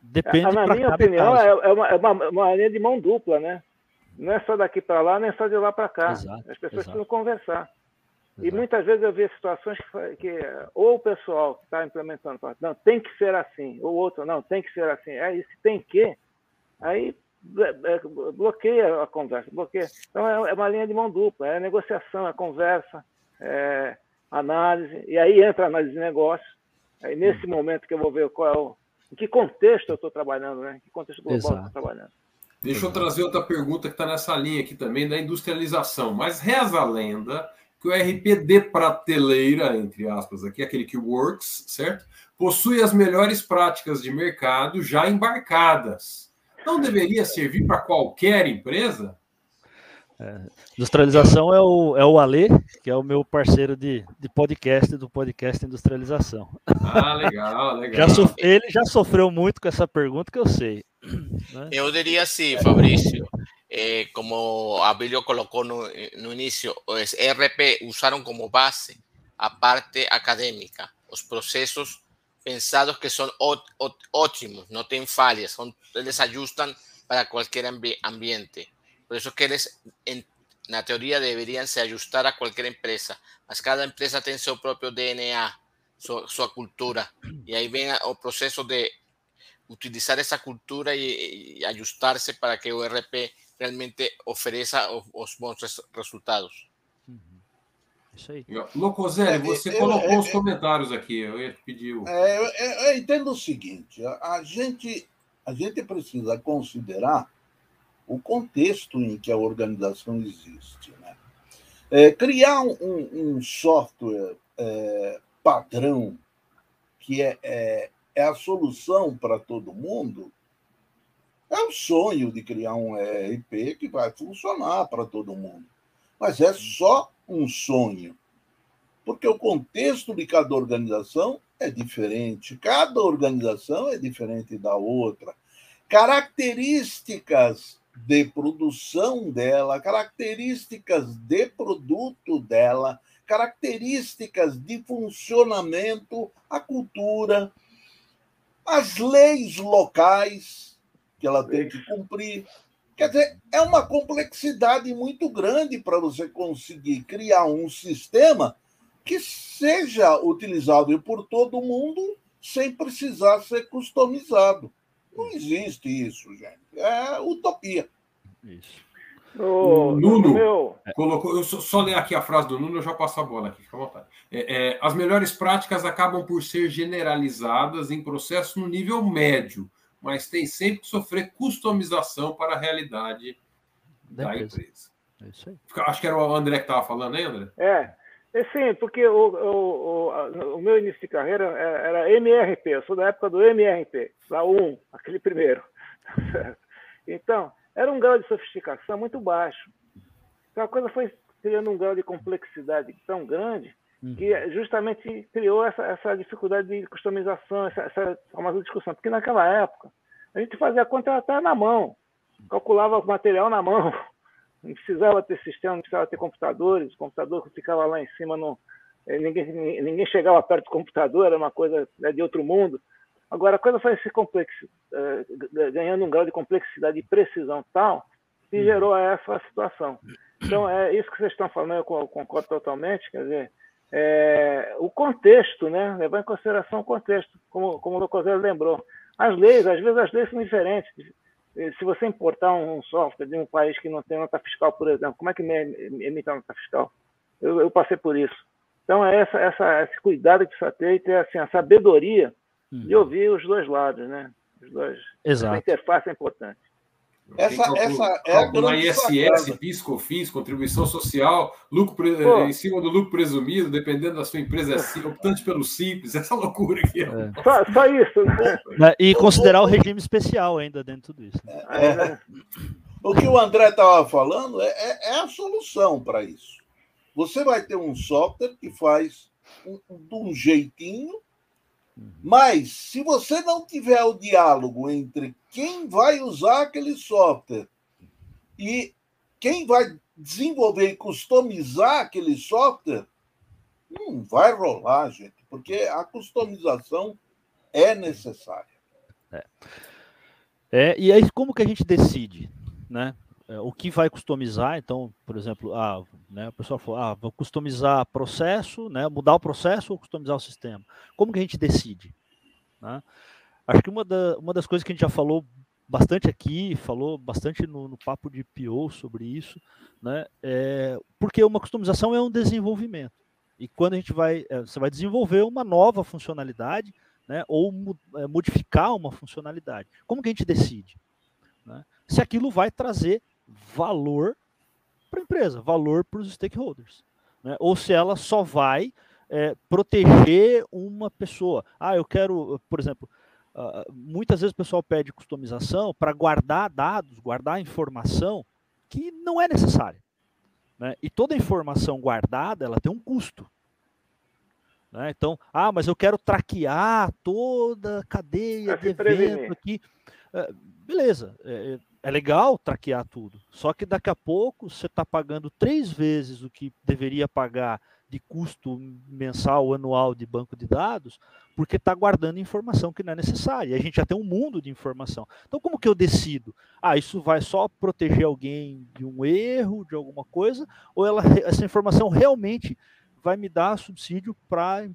depende. Na minha opinião, é, é, uma, é uma, uma, linha de mão dupla, né? Não é só daqui para lá, nem só de lá para cá. Exato, As pessoas exato. precisam conversar. E muitas vezes eu vi situações que, que ou o pessoal que está implementando fala, não, tem que ser assim, ou outro, não, tem que ser assim. Aí, se tem que, aí é, é, bloqueia a conversa, bloqueia. Então é, é uma linha de mão dupla, é negociação, é conversa, é análise, e aí entra a análise de negócio. Aí nesse uhum. momento que eu vou ver qual é o, em que contexto eu estou trabalhando, né? Em que contexto global Exato. eu estou trabalhando. Deixa eu trazer outra pergunta que está nessa linha aqui também da industrialização. Mas reza a lenda que o RP de prateleira, entre aspas, aqui, aquele que works, certo? Possui as melhores práticas de mercado já embarcadas. Não deveria servir para qualquer empresa? É, industrialização é o, é o Ale, que é o meu parceiro de, de podcast do podcast Industrialização. Ah, legal, legal. Já sof, ele já sofreu muito com essa pergunta que eu sei. Né? Eu diria assim, Fabrício, eh, como Abelio colocó no, no inicio, pues ERP usaron como base a parte académica, los procesos pensados que son óptimos, no tienen fallas, son, les ajustan para cualquier ambiente. Por eso que les, en la teoría deberían se ajustar a cualquier empresa, mas cada empresa tiene su propio DNA, su, su cultura, y ahí ven el proceso de utilizar esa cultura y, y ajustarse para que ERP realmente ofereça os bons resultados. Isso aí. Locoselli, você é, colocou é, os comentários aqui, eu ia pedir. É, eu, eu entendo o seguinte: a gente, a gente precisa considerar o contexto em que a organização existe. Né? É, criar um, um, software é, padrão que é, é, é a solução para todo mundo é o sonho de criar um ERP que vai funcionar para todo mundo. Mas é só um sonho. Porque o contexto de cada organização é diferente, cada organização é diferente da outra. Características de produção dela, características de produto dela, características de funcionamento, a cultura, as leis locais que ela tem que cumprir. Quer dizer, é uma complexidade muito grande para você conseguir criar um sistema que seja utilizado por todo mundo sem precisar ser customizado. Não existe isso, gente. É utopia. Isso. O Nuno meu... colocou. Eu só, só ler aqui a frase do Nuno, eu já passo a bola aqui, fica à vontade. É, é, as melhores práticas acabam por ser generalizadas em processo no nível médio, mas tem sempre que sofrer customização para a realidade da, da empresa. É isso aí. Acho que era o André que estava falando, hein, André? É. É sim, porque o, o, o, o, meu início de carreira é, era MRP, eu sou da época do MRP, da 1, aquele primeiro. Então, era um grau de sofisticação muito baixo. Então a coisa foi criando um grau de complexidade tão grande que uhum. justamente criou essa, essa dificuldade de customização, essa, essa famosa discussão. Porque naquela época, a gente fazia a conta até na mão, calculava o material na mão. Não precisava ter sistema, não precisava ter computadores, o computador ficava lá em cima, no, eh, ninguém, ninguém chegava perto do computador, era uma coisa né, de outro mundo. Agora, a coisa foi se complexo, uh, ganhando um grau de complexidade e precisão tal, que uhum. gerou essa situação. Então, é isso que vocês estão falando, eu concordo totalmente, quer dizer, é, o contexto, né? levar em consideração o contexto, como, como o Locosello lembrou. As leis, às vezes as leis são diferentes. Eh, se você importar um software de um país que não tem nota fiscal, por exemplo, como é que emite a nota fiscal? Eu, eu, passei por isso. Então, é essa, essa, esse cuidado que precisa ter e ter assim, a sabedoria uhum. de ouvir os dois lados, né? Os dois. Exato. A interface é importante. Essa, essa é a ISS, PIS, COFINS, contribuição social, lucro Pô. em cima do lucro presumido, dependendo da sua empresa, é optante pelo simples, essa loucura aqui. É. Só, só, isso. Né? E considerar o regime especial ainda dentro disso. Né? É, é. O que o André estava falando é, é, é, a solução para isso. Você vai ter um software que faz um, de um jeitinho mas, se você não tiver o diálogo entre quem vai usar aquele software e quem vai desenvolver e customizar aquele software, não vai rolar, gente, porque a customização é necessária. É. é e aí, como que a gente decide? Né? É, o que vai customizar. Então, por exemplo, ah, né, o pessoal falou, ah, vou customizar processo, né, mudar o processo ou customizar o sistema. Como que a gente decide? Né? Acho que uma, da, uma das coisas que a gente já falou bastante aqui, falou bastante no, no papo de PO sobre isso, né, é, porque uma customização é um desenvolvimento. E quando a gente vai, é, você vai desenvolver uma nova funcionalidade, né, ou é, modificar uma funcionalidade. Como que a gente decide? Né? Se aquilo vai trazer valor para a empresa, valor para os stakeholders. Né? Ou se ela só vai é, proteger uma pessoa. Ah, eu quero, por exemplo, uh, muitas vezes o pessoal pede customização para guardar dados, guardar informação que não é necessária. Né? E toda informação guardada, ela tem um custo. Né? Então, ah, mas eu quero traquear toda a cadeia de evento aqui. Uh, beleza, é, é legal traquear tudo. Só que daqui a pouco você está pagando três vezes o que deveria pagar de custo mensal, anual de banco de dados, porque está guardando informação que não é necessária. E a gente já tem um mundo de informação. Então, como que eu decido? Ah, isso vai só proteger alguém de um erro, de alguma coisa, ou ela, essa informação realmente vai me dar subsídio para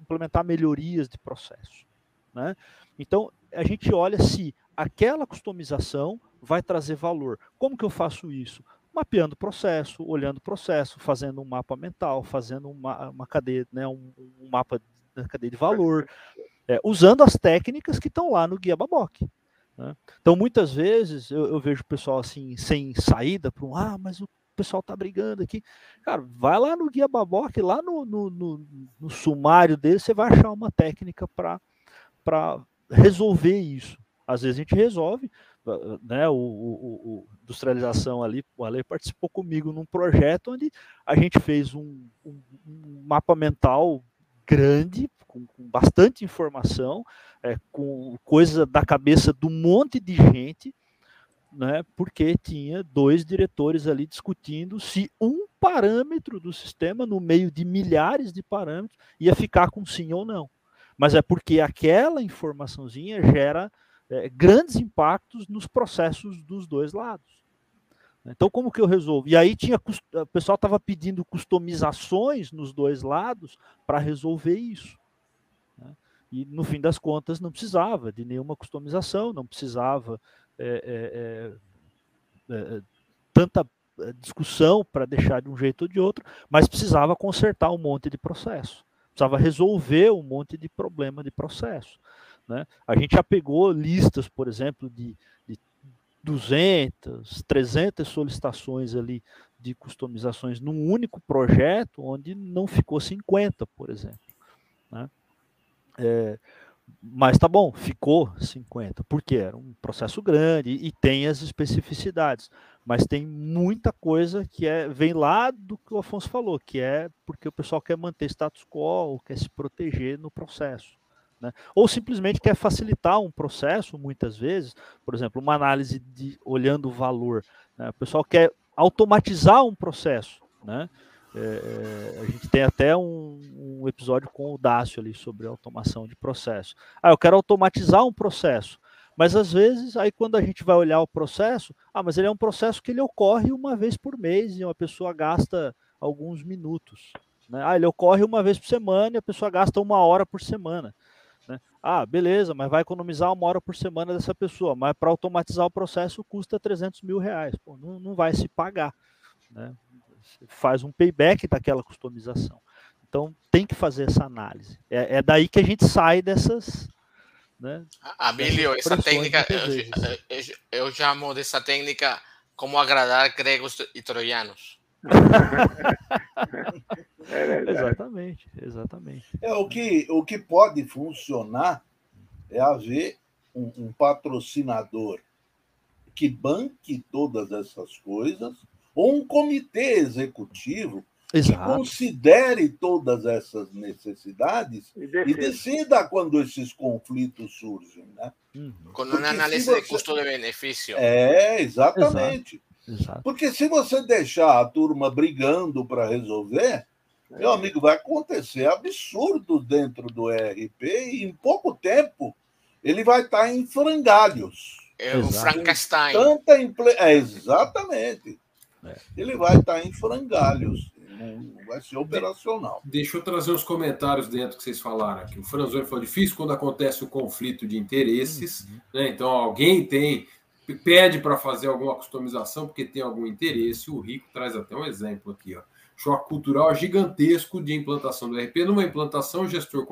implementar melhorias de processo? Né? Então, a gente olha se aquela customização vai trazer valor. Como que eu faço isso? Mapeando o processo, olhando o processo, fazendo um mapa mental, fazendo uma, uma cadeia, né, um, um mapa da cadeia de valor, é, usando as técnicas que estão lá no Guia Baboc. Né? Então, muitas vezes eu, eu, vejo o pessoal assim, sem saída para um, ah, mas o pessoal tá brigando aqui. Cara, vai lá no Guia Baboque, lá no, no, no, no sumário dele, você vai achar uma técnica para resolver isso. Às vezes a gente resolve, né, o, o, o, industrialização ali, o Ale participou comigo num projeto onde a gente fez um, um, um mapa mental grande, com, com bastante informação, é, com coisa da cabeça de um monte de gente, né, porque tinha dois diretores ali discutindo se um parâmetro do sistema, no meio de milhares de parâmetros, ia ficar com sim ou não. Mas é porque aquela informaçãozinha gera é, grandes impactos nos processos dos dois lados. Então, como que eu resolvo? E aí tinha o pessoal estava pedindo customizações nos dois lados para resolver isso. Né? E no fim das contas não precisava de nenhuma customização, não precisava é, é, é, é tanta é, discussão para deixar de um jeito ou de outro, mas precisava consertar um monte de processo, precisava resolver um monte de problema de processo. Né? A gente já pegou listas, por exemplo, de, de 200, 300 solicitações ali de customizações num único projeto, onde não ficou 50, por exemplo. Né? É, mas tá bom, ficou 50, porque era um processo grande e tem as especificidades, mas tem muita coisa que é vem lá do que o Afonso falou, que é porque o pessoal quer manter status quo quer se proteger no processo. Né? Ou simplesmente quer facilitar um processo, muitas vezes, por exemplo, uma análise de olhando o valor. Né? O pessoal quer automatizar um processo. Né? É, é, a gente tem até um, um, episódio com o Dácio ali sobre automação de processo. Ah, eu quero automatizar um processo. Mas às vezes, aí quando a gente vai olhar o processo, ah, mas ele é um processo que ele ocorre uma vez por mês e uma pessoa gasta alguns minutos. Né? Ah, ele ocorre uma vez por semana e a pessoa gasta uma hora por semana. Né? Ah, beleza, mas vai economizar uma hora por semana dessa pessoa, mas para automatizar o processo custa 300 mil reais. Pô, não, não vai se pagar. Né? Faz um payback daquela customização. Então tem que fazer essa análise. É, é daí que a gente sai dessas. Né, Abílio, essa técnica, eu, eu, eu chamo dessa técnica como agradar gregos e troianos. É exatamente, exatamente. É, o, que, o que pode funcionar é haver um, um patrocinador que banque todas essas coisas, ou um comitê executivo Exato. que considere todas essas necessidades e, e, decida quando esses conflitos surgem. Né? Uhum. Com uma análise você... de custo-benefício. É, exatamente. Exato. Porque se você deixar a turma brigando para resolver, meu amigo, vai acontecer absurdo dentro do ERP e em pouco tempo ele vai estar em frangalhos. É o Frankenstein. Tanta imple... é, exatamente. É. Ele vai estar em frangalhos. Não vai ser operacional. Deixa eu trazer os comentários dentro que vocês falaram aqui. O Franzoni falou difícil quando acontece o conflito de interesses. Uhum. Né? Então, alguém tem pede para fazer alguma customização porque tem algum interesse. O Rico traz até um exemplo aqui. Ó choque cultural gigantesco de implantação do RP. Numa implantação, o gestor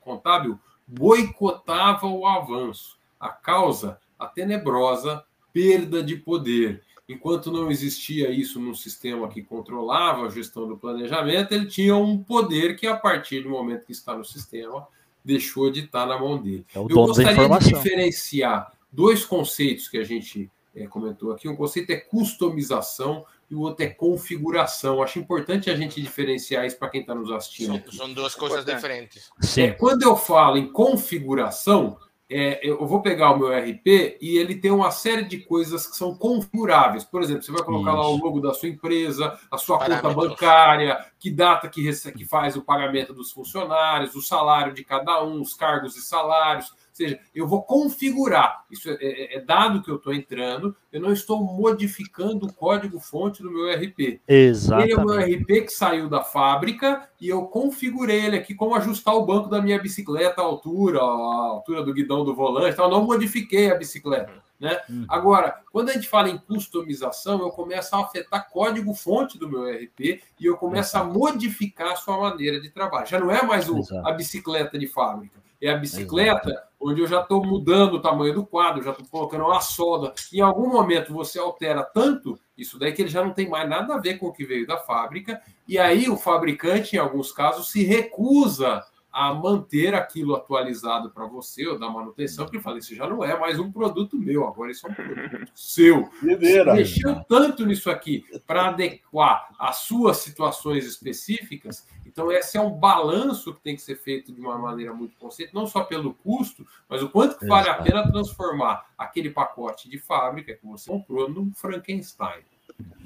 contábil boicotava o avanço. A causa, a tenebrosa perda de poder. Enquanto não existia isso num sistema que controlava a gestão do planejamento, ele tinha um poder que, a partir do momento que está no sistema, deixou de estar na mão dele. É Eu gostaria de diferenciar dois conceitos que a gente é, comentou aqui. Um conceito é customização e o outro é configuração. Acho importante a gente diferenciar isso para quem está nos assistindo. São, são, duas coisas diferentes. É, quando eu falo em configuração, é, eu vou pegar o meu RP e ele tem uma série de coisas que são configuráveis. Por exemplo, você vai colocar isso. lá o logo da sua empresa, a sua conta bancária, que data que, que faz o pagamento dos funcionários, o salário de cada um, os cargos e salários seja, eu vou configurar. Isso é, é, é dado que eu estou entrando, eu não estou modificando o código-fonte do meu RP. Exatamente. Ele é o meu RP que saiu da fábrica e eu configurei ele aqui como ajustar o banco da minha bicicleta, a altura, a altura do guidão do volante. Então, eu não modifiquei a bicicleta. Né? Uhum. Agora, quando a gente fala em customização, eu começo a afetar código-fonte do meu RP e eu começo a modificar a sua maneira de trabalhar. Já não é mais o, a bicicleta de fábrica é a bicicleta, Exato. Onde eu já estou mudando o tamanho do quadro, já estou colocando uma solda. Em algum momento você altera tanto Isso daí que ele já não tem mais nada a ver com o que veio da fábrica, e aí o fabricante, em alguns casos, se recusa a manter aquilo atualizado para você ou da manutenção, porque eu falei, isso já não é mais um produto meu, agora isso é um produto seu. Você mexeu tanto nisso aqui para adequar às suas situações específicas, então esse é um balanço que tem que ser feito de uma maneira muito consciente, não só pelo custo, mas o quanto que vale a pena transformar aquele pacote de fábrica que você comprou num Frankenstein.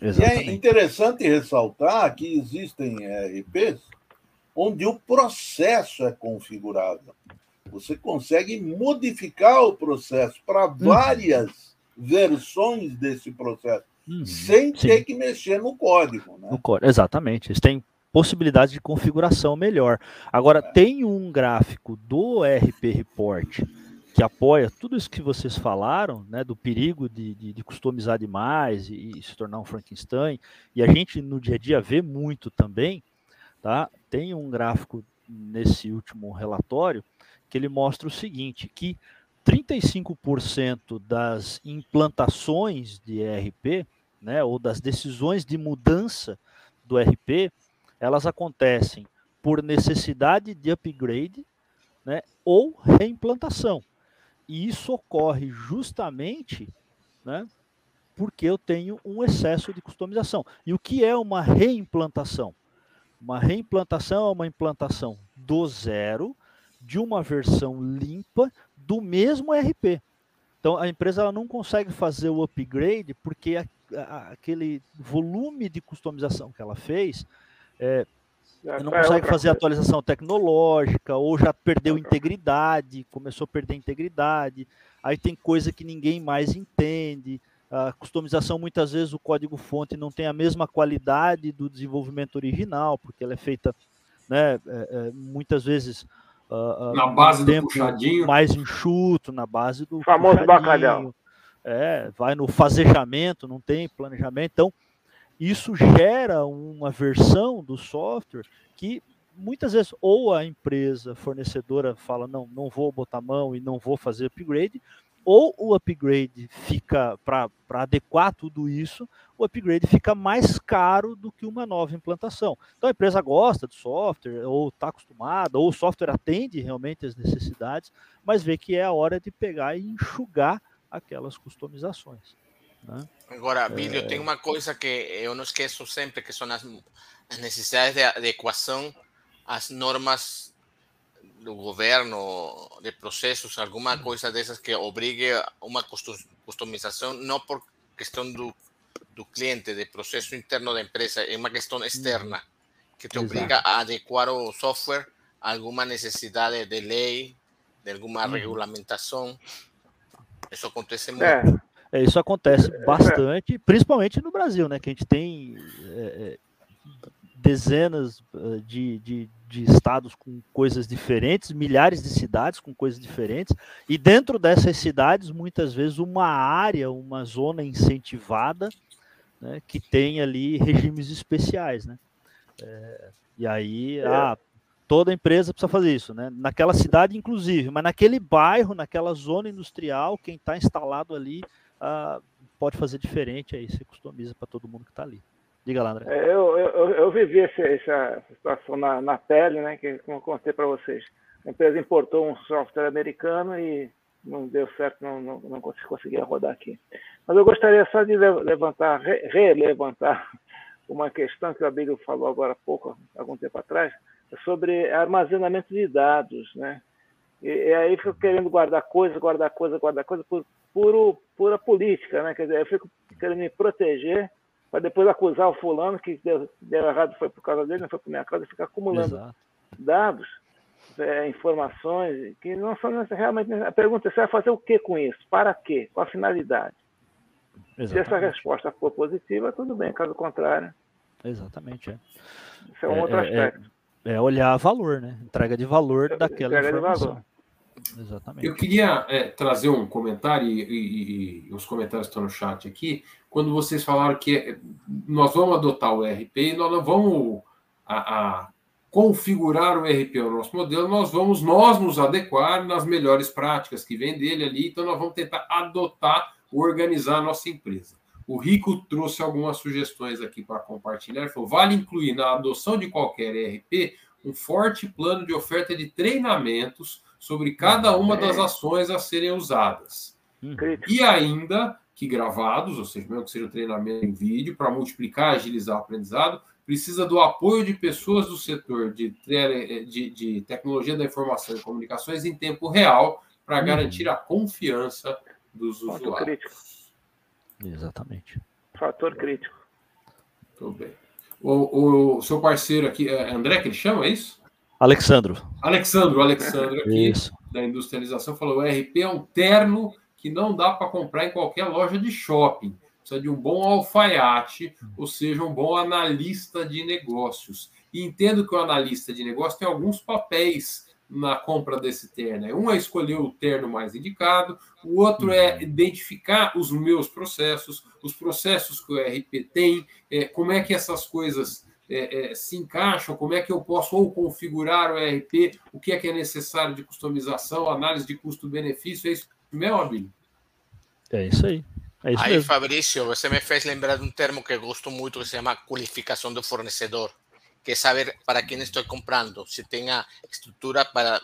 Exatamente. E é interessante ressaltar que existem RPs onde o processo é configurável. Você consegue modificar o processo para uhum. várias uhum. versões desse processo, uhum. sem Sim. ter que mexer no código. Né? No código. Exatamente. Eles têm possibilidade de configuração melhor. Agora, é. tem um gráfico do RP Report que apoia tudo isso que vocês falaram, né, do perigo de, de, de customizar demais e, e, se tornar um Frankenstein, e a gente no dia a dia vê muito também, tá? Tem um gráfico nesse último relatório que ele mostra o seguinte, que 35% das implantações de ERP, né, ou das decisões de mudança do ERP, elas acontecem por necessidade de upgrade, né, ou reimplantação. E isso ocorre justamente, né, porque eu tenho um excesso de customização. E o que é uma reimplantação? Uma reimplantação é uma implantação do zero de uma versão limpa do mesmo RP. Então a empresa ela não consegue fazer o upgrade porque a, a, aquele volume de customização que ela fez é, não consegue fazer atualização tecnológica ou já perdeu integridade, começou a perder integridade. Aí tem coisa que ninguém mais entende. A customização, muitas vezes, o código-fonte não tem a mesma qualidade do desenvolvimento original, porque ela é feita, né, é, é, muitas vezes. Uh, na base do puxadinho. Mais enxuto, na base do. Famoso bacalhau. É, vai no fazejamento, não tem planejamento. Então, isso gera uma versão do software que muitas vezes ou a empresa fornecedora fala não, não vou botar mão e não vou fazer upgrade, ou o upgrade fica para adequar tudo isso, o upgrade fica mais caro do que uma nova implantação. Então a empresa gosta do software, ou está acostumada, ou o software atende realmente as necessidades, mas vê que é a hora de pegar e enxugar aquelas customizações. Né? Agora, Bílio, é... tem uma coisa que eu não esqueço sempre, que são as, as necessidades de adequação às normas do governo, de processos, alguma coisa dessas que obrigue a uma customização, não por questão do, do cliente, de processo interno da empresa, é uma questão externa, que te obriga a adequar o software a alguma necessidade de lei, de alguma regulamentação. Isso acontece muito. É. É, isso acontece bastante, principalmente no Brasil, né? Que a gente tem é, dezenas de, de, de estados com coisas diferentes, milhares de cidades com coisas diferentes, e dentro dessas cidades, muitas vezes, uma área, uma zona incentivada, né, que tem ali regimes especiais, né? É, e aí, é. ah, toda empresa precisa fazer isso, né? Naquela cidade, inclusive, mas naquele bairro, naquela zona industrial, quem está instalado ali ah, pode fazer diferente, aí você customiza para todo mundo que está ali. Diga lá, André. É, eu, eu, eu vivi essa, essa situação na, na pele, né, que como eu contei para vocês. A empresa importou um software americano e não deu certo, não, não, não conseguia rodar aqui. Mas eu gostaria só de levantar, relevantar uma questão que o Abílio falou agora há pouco, algum tempo atrás, sobre armazenamento de dados, né? E, e aí fico querendo guardar coisa, guardar coisa, guardar coisa por puro, pura política, né? Quer dizer, eu fico querendo me proteger para depois acusar o fulano que deu, deu, errado foi por causa dele, não foi por minha causa, ficar acumulando Exato. dados, é, informações que não são realmente. A pergunta é: você vai fazer o que com isso? Para quê? Qual a finalidade? Exatamente. Se essa resposta for positiva, tudo bem, caso contrário. Exatamente, é. Isso é um é, outro é, é aspecto. É, olhar valor, né? Entrega de valor daquela Entrega informação. De valor. Exatamente. Eu queria é, trazer um comentário, e, e, e, os comentários estão no chat aqui, quando vocês falaram que é, nós vamos adotar o ERP e nós não vamos a, a configurar o ERP ao nosso modelo, nós vamos nós nos adequar nas melhores práticas que vem dele ali, então nós vamos tentar adotar, organizar a nossa empresa. O Rico trouxe algumas sugestões aqui para compartilhar. Ele falou: vale incluir na adoção de qualquer ERP um forte plano de oferta de treinamentos sobre cada uma das ações a serem usadas. Uhum. E ainda que gravados, ou seja, mesmo que seja um treinamento em vídeo, para multiplicar e agilizar o aprendizado, precisa do apoio de pessoas do setor de, de, de tecnologia da informação e comunicações em tempo real para uhum. garantir a confiança dos Fator usuários. Crítico. Exatamente. Fator crítico. Muito bem. O, o seu parceiro aqui, é André, que ele chama, é isso? Alexandro. Alexandro, Alexandro aqui, isso. da industrialização, falou: o RP é um terno que não dá para comprar em qualquer loja de shopping. Precisa de um bom alfaiate, ou seja, um bom analista de negócios. E entendo que o analista de negócios tem alguns papéis na compra desse terno. Um é escolher o terno mais indicado, o outro é uhum. identificar os meus processos, os processos que o RP tem, é, como é que essas coisas é, é, se encaixam, como é que eu posso ou configurar o RP, o que é que é necessário de customização, análise de custo-benefício, é isso mesmo, Abílio? É isso aí. É isso aí, mesmo. Fabrício, você me fez lembrar de um termo que eu gosto muito, que se chama qualificação do fornecedor que saber para quem estou comprando, se tem a estrutura para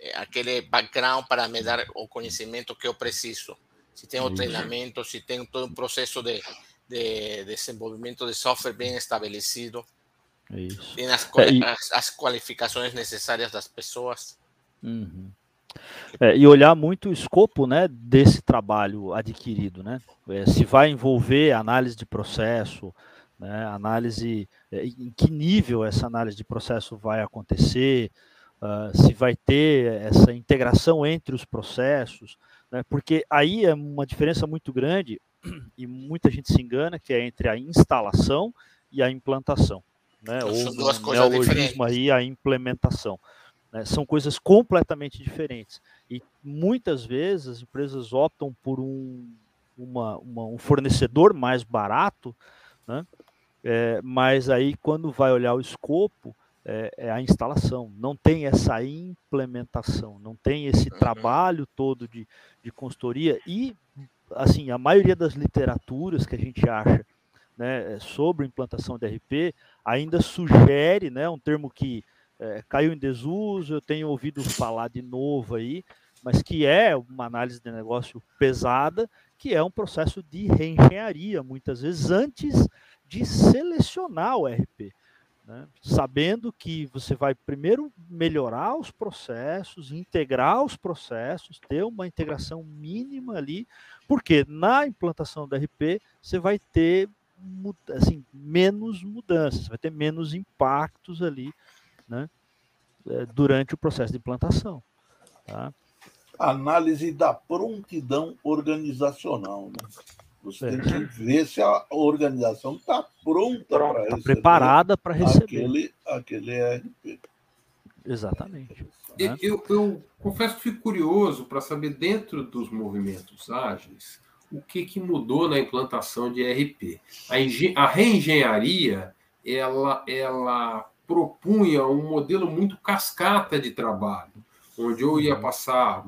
eh, aquele background para me dar o conhecimento que eu preciso, se tem o treinamento, se tem todo um processo de, de desenvolvimento de software bem estabelecido, Isso. tem as, é, e... as, as, qualificações necessárias das pessoas. Uhum. É, e olhar muito o escopo né, desse trabalho adquirido, né? É, se vai envolver análise de processo, né, análise, é, em que nível essa análise de processo vai acontecer, uh, se vai ter essa integração entre os processos, né, porque aí é uma diferença muito grande e muita gente se engana que é entre a instalação e a implantação, né, ou no neologismo aí a implementação. Né, são coisas completamente diferentes e muitas vezes as empresas optam por um, uma, uma, um fornecedor mais barato, né, é, mas aí, quando vai olhar o escopo, é, é, a instalação. Não tem essa implementação, não tem esse uhum. trabalho todo de, de consultoria. E, assim, a maioria das literaturas que a gente acha né, sobre implantação de RP ainda sugere, né, um termo que é, caiu em desuso, eu tenho ouvido falar de novo aí, mas que é uma análise de negócio pesada, que é um processo de reengenharia, muitas vezes antes de selecionar o RP. Né? Sabendo que você vai primeiro melhorar os processos, integrar os processos, ter uma integração mínima ali, porque na implantação do RP você vai ter assim, menos mudanças, vai ter menos impactos ali né? Eh, durante o processo de implantação. Tá? Análise da prontidão organizacional. Né? Você tem que ver se a organização está pronta para tá receber. preparada para receber. Aquele, aquele ERP. Exatamente. Eu, eu, eu confesso que fico curioso para saber, dentro dos movimentos ágeis, o que, que mudou na implantação de ERP. A, a reengenharia ela, ela propunha um modelo muito cascata de trabalho, onde eu ia uhum. passar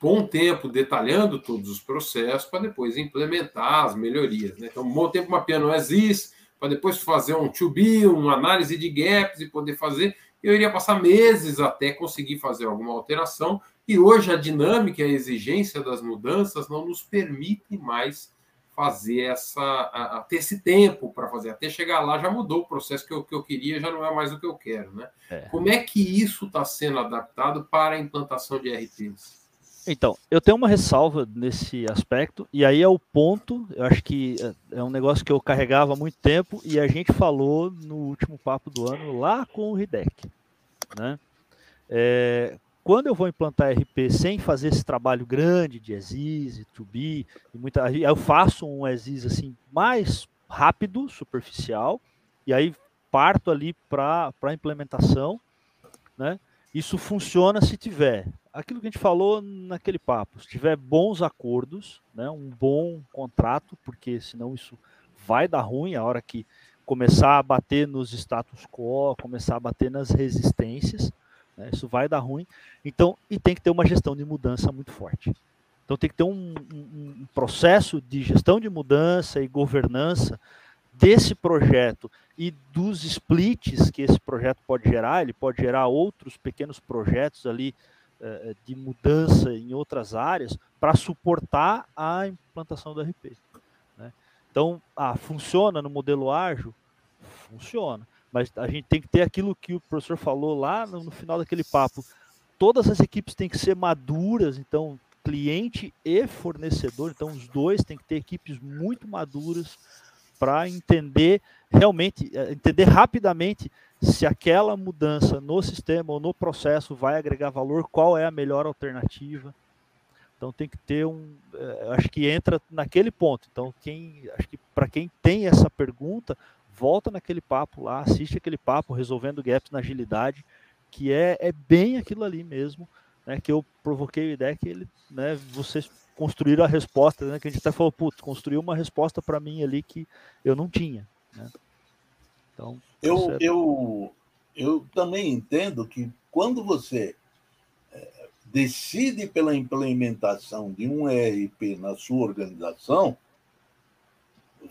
bom tempo detalhando todos os processos para depois implementar as melhorias. Né? Então, um bom tempo mapeando o ESIS, para depois fazer um to-be, uma análise de gaps e poder fazer. Eu iria passar meses até conseguir fazer alguma alteração. E hoje a dinâmica e a exigência das mudanças não nos permitem mais fazer essa, a, a ter esse tempo para fazer. Até chegar lá já mudou o processo que eu, que eu queria, já não é mais o que eu quero. Né? É. Como é que isso está sendo adaptado para a implantação de RPs? Então, eu tenho uma ressalva nesse aspecto, e aí é o ponto, eu acho que é, é um negócio que eu carregava há muito tempo, e a gente falou no último papo do ano lá com o Ridec. Né? É, quando eu vou implantar RP sem fazer esse trabalho grande de ESIS e to be, e muita, eu faço um ESIS assim, mais rápido, superficial, e aí parto ali para a implementação, né? Isso funciona se tiver aquilo que a gente falou naquele papo, se tiver bons acordos, né, um bom contrato, porque senão isso vai dar ruim a hora que começar a bater nos status quo, começar a bater nas resistências, né, isso vai dar ruim. Então, e tem que ter uma gestão de mudança muito forte. Então tem que ter um, um, um processo de gestão de mudança e governança desse projeto e dos splits que esse projeto pode gerar, ele pode gerar outros pequenos projetos ali eh, de mudança em outras áreas para suportar a implantação do RP. Né? Então, ah, funciona no modelo ágil? Funciona. Mas a gente tem que ter aquilo que o professor falou lá no, no final daquele papo. Todas as equipes têm que ser maduras, então cliente e fornecedor, então os dois têm que ter equipes muito maduras para entender realmente, eh, entender rapidamente se aquela mudança no sistema ou no processo vai agregar valor, qual é a melhor alternativa. Então tem que ter um, eh, acho que entra naquele ponto. Então quem, acho que para quem tem essa pergunta, volta naquele papo lá, assiste aquele papo resolvendo gaps na agilidade, que é, é bem aquilo ali mesmo, né, que eu provoquei a ideia que ele, né, vocês construíram a resposta, né, que a gente até falou, putz, construiu uma resposta para mim ali que eu não tinha. Né? Então, eu, é... eu, eu também entendo que quando você é, decide pela implementação de um ERP na sua organização,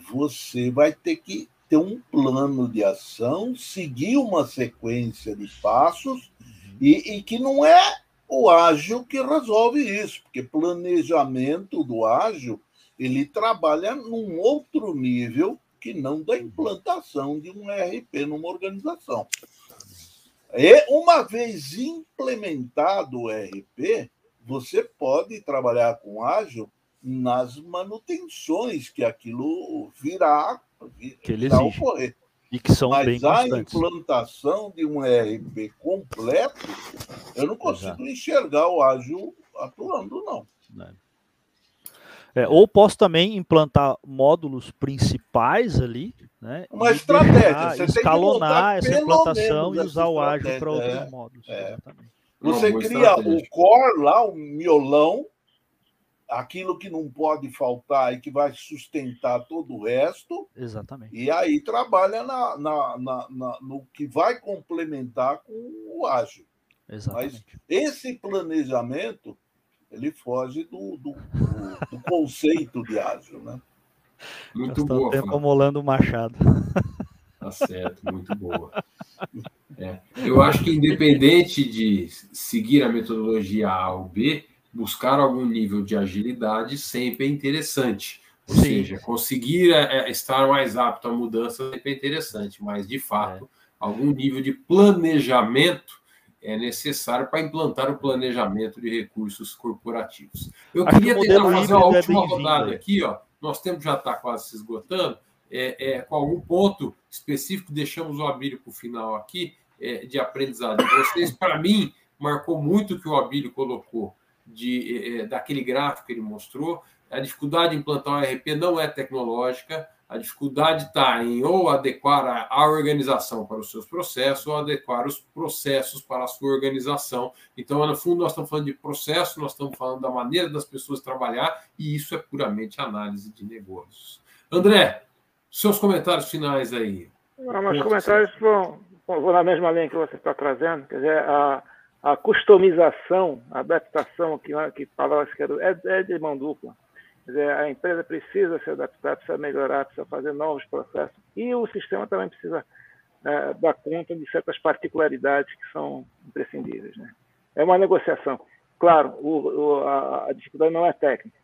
você vai ter que ter um plano de ação, seguir uma sequência de passos, e, e que não é o ágil que resolve isso, porque planejamento do ágil ele trabalha num outro nível que não da implantação de um ERP numa organização. E uma vez implementado o ERP, você pode trabalhar com ágil nas manutenções que aquilo virá que ele exige. ocorrer. E que são Mas bem a implantação de um ERP completo, eu não consigo Exato. enxergar o ágil atuando, não. É, ou posso também implantar módulos principais ali, né? Uma estratégia. Você escalonar essa implantação e usar o ágil para outros é, módulos. É. Você cria o core lá, o miolão, aquilo que não pode faltar e que vai sustentar todo o resto. Exatamente. E aí trabalha na, na, na, na no que vai complementar com o ágil. Exatamente. Mas esse planejamento ele foge do, do, do, do conceito de ágil, né? Muito boa. Tempo molando o machado. Tá certo, muito boa. É. Eu acho que independente de seguir a metodologia A ou B, buscar algum nível de agilidade sempre é interessante. Ou Sim. seja, conseguir é, é, estar mais apto à mudança sempre é interessante, mas de fato, é. algum nível de planejamento é necessário para implantar o planejamento de recursos corporativos. Eu Acho queria que tentar fazer uma é última rodada aqui, ó. Nosso tempo já está quase se esgotando. É, é, com algum ponto específico, deixamos o Abílio para o final aqui, é, de aprendizado de vocês. Para mim, marcou muito o que o Abílio colocou de, é, daquele gráfico que ele mostrou. A dificuldade de implantar um ERP não é tecnológica, a dificuldade está em ou adequar a, organização para os seus processos ou adequar os processos para a sua organização. Então, no fundo, nós estamos falando de processo, nós estamos falando da maneira das pessoas trabalhar e isso é puramente análise de negócios. André, seus comentários finais aí. Não, meus comentários vão, vão na mesma linha que você está trazendo, quer dizer, a, a customização, a adaptação, que, que palavras que é, é de mão dupla. Dizer, a empresa precisa se adaptar, precisa melhorar, precisa fazer novos processos. E o sistema também precisa é, dar conta de certas particularidades que são imprescindíveis. Né? É uma negociação. Claro, o, o, a, a, dificuldade não é técnica.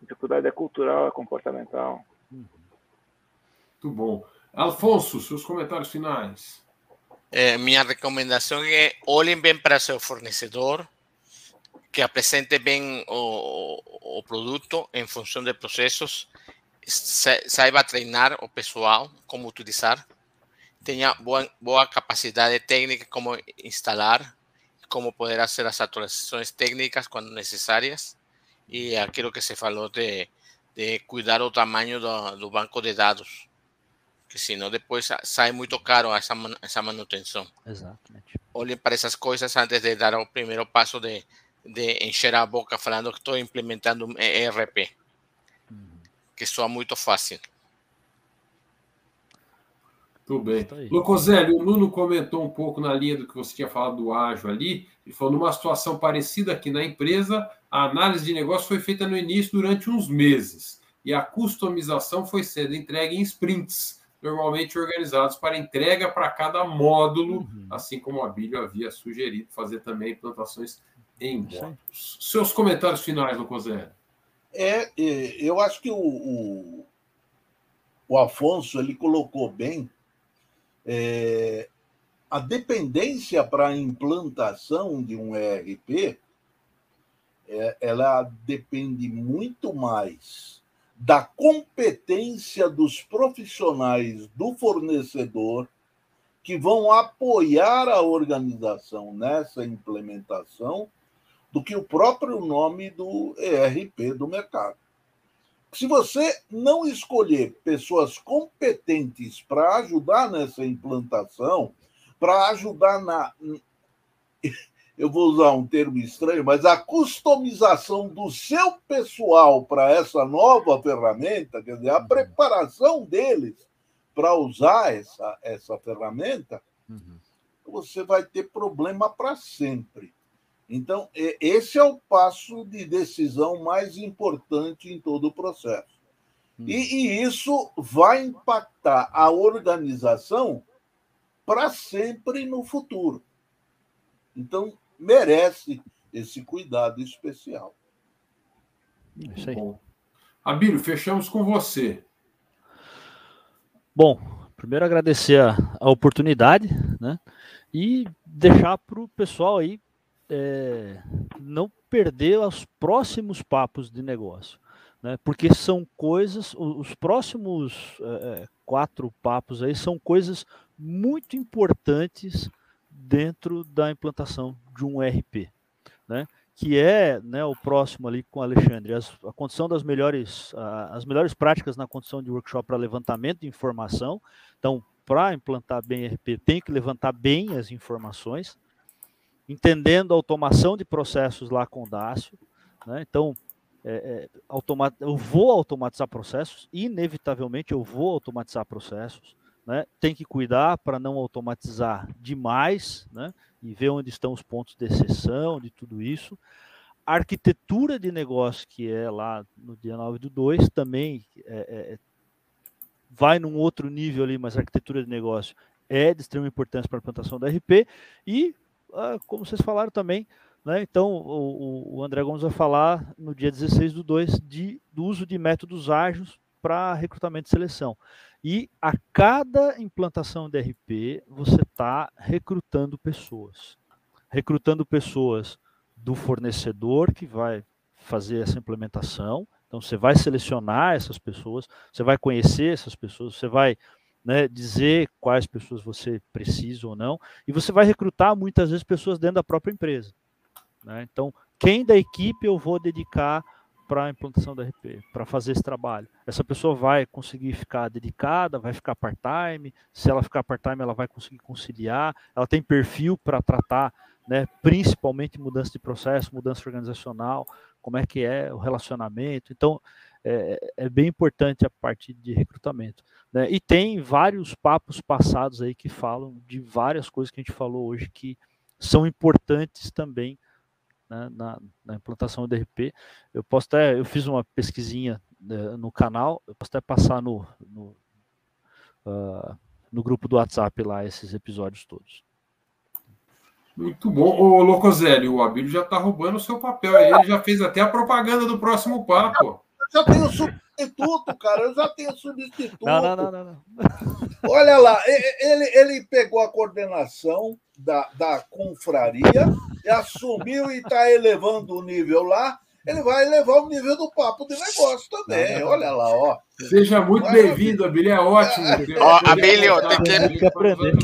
A dificuldade é cultural, é comportamental. Muito bom. Alfonso, seus comentários finais. Eh, recomendação é olhem bem para seu fornecedor, que apresente bem o, o produto em função de processos, saiba treinar o pessoal como utilizar, tenha boa, boa capacidade técnica como instalar, como poder fazer as atualizações técnicas quando necessárias e aquilo que se falou de, de cuidar o tamanho do, do banco de dados que senão depois sai muito caro essa, essa manutenção. Exatamente. Olhem para essas coisas antes de dar o primeiro passo de, de encher a boca falando que estou implementando um ERP, uhum. que soa muito fácil. Tudo bem. Lucozélio, o Nuno comentou um pouco na linha do que você tinha falado do ágil ali. Ele falou: numa situação parecida aqui na empresa, a análise de negócio foi feita no início durante uns meses e a customização foi sendo entregue em sprints, normalmente organizados para entrega para cada módulo, uhum. assim como a Bíblia havia sugerido fazer também implantações em módulos. Seus comentários finais, Lucozélio. É, é, eu acho que o, o, o Afonso ele colocou bem é, a dependência para a implantação de um ERP, é, ela depende muito mais da competência dos profissionais do fornecedor que vão apoiar a organização nessa implementação do que o próprio nome do ERP do mercado. Se você não escolher pessoas competentes para ajudar nessa implantação, para ajudar na. Eu vou usar um termo estranho, mas a customização do seu pessoal para essa nova ferramenta, quer dizer, a uhum. preparação deles para usar essa, essa ferramenta, uhum. você vai ter problema para sempre. Então, esse é o passo de decisão mais importante em todo o processo. Hum. E, e isso vai impactar a organização para sempre no futuro. Então, merece esse cuidado especial. É isso aí. Bom. Abílio, fechamos com você. Bom, primeiro agradecer a, a oportunidade, né? E deixar para o pessoal aí é, não perder os próximos papos de negócio, né? Porque são coisas, os próximos é, quatro papos aí são coisas muito importantes dentro da implantação de um RP, né? Que é né, o próximo ali com o Alexandre, as, a condição das melhores, as melhores práticas na condição de workshop para levantamento de informação. Então, para implantar bem RP, tem que levantar bem as informações, entendendo a automação de processos lá com o Dácio. Né? Então, é, é, eu vou automatizar processos, inevitavelmente eu vou automatizar processos. Né? Tem que cuidar para não automatizar demais né? e ver onde estão os pontos de exceção de tudo isso. A arquitetura de negócio, que é lá no dia 9 do 2, também é, é, vai num outro nível ali, mas a arquitetura de negócio é de extrema importância para a implantação da RP. E ah, como vocês falaram também, né? Então, o, o, André Gomes vai falar no dia 16 do 2 de, do uso de métodos ágeis para recrutamento e seleção. E a cada implantação de RP, você está recrutando pessoas. Recrutando pessoas do fornecedor que vai fazer essa implementação. Então, você vai selecionar essas pessoas, você vai conhecer essas pessoas, você vai né, dizer quais pessoas você precisa ou não, e você vai recrutar muitas vezes pessoas dentro da própria empresa. Né? Então, quem da equipe eu vou dedicar para a implantação da RP, para fazer esse trabalho? Essa pessoa vai conseguir ficar dedicada, vai ficar part-time, se ela ficar part-time, ela vai conseguir conciliar, ela tem perfil para tratar, né, principalmente mudança de processo, mudança organizacional, como é que é o relacionamento. Então, é, é bem importante a parte de recrutamento. Né? E tem vários papos passados aí que falam de várias coisas que a gente falou hoje que são importantes também né, na, na, implantação do RP. Eu posso até, eu fiz uma pesquisinha né, no canal, eu posso até passar no, no, uh, no grupo do WhatsApp lá esses episódios todos. Muito bom. Ô, Locozélio, o Abílio já está roubando o seu papel. Ele já fez até a propaganda do próximo papo já tenho substituto, cara. Eu já tenho substituto. Não, não, não, não, não. Olha lá, ele, ele pegou a coordenação da, da confraria e assumiu e está elevando o nível lá. Ele vai elevar o nível do papo de negócio também. Olha lá, ó. Seja muito bem-vindo, Abílio. É ótimo. Ó, Abílio, tem que, que aprender.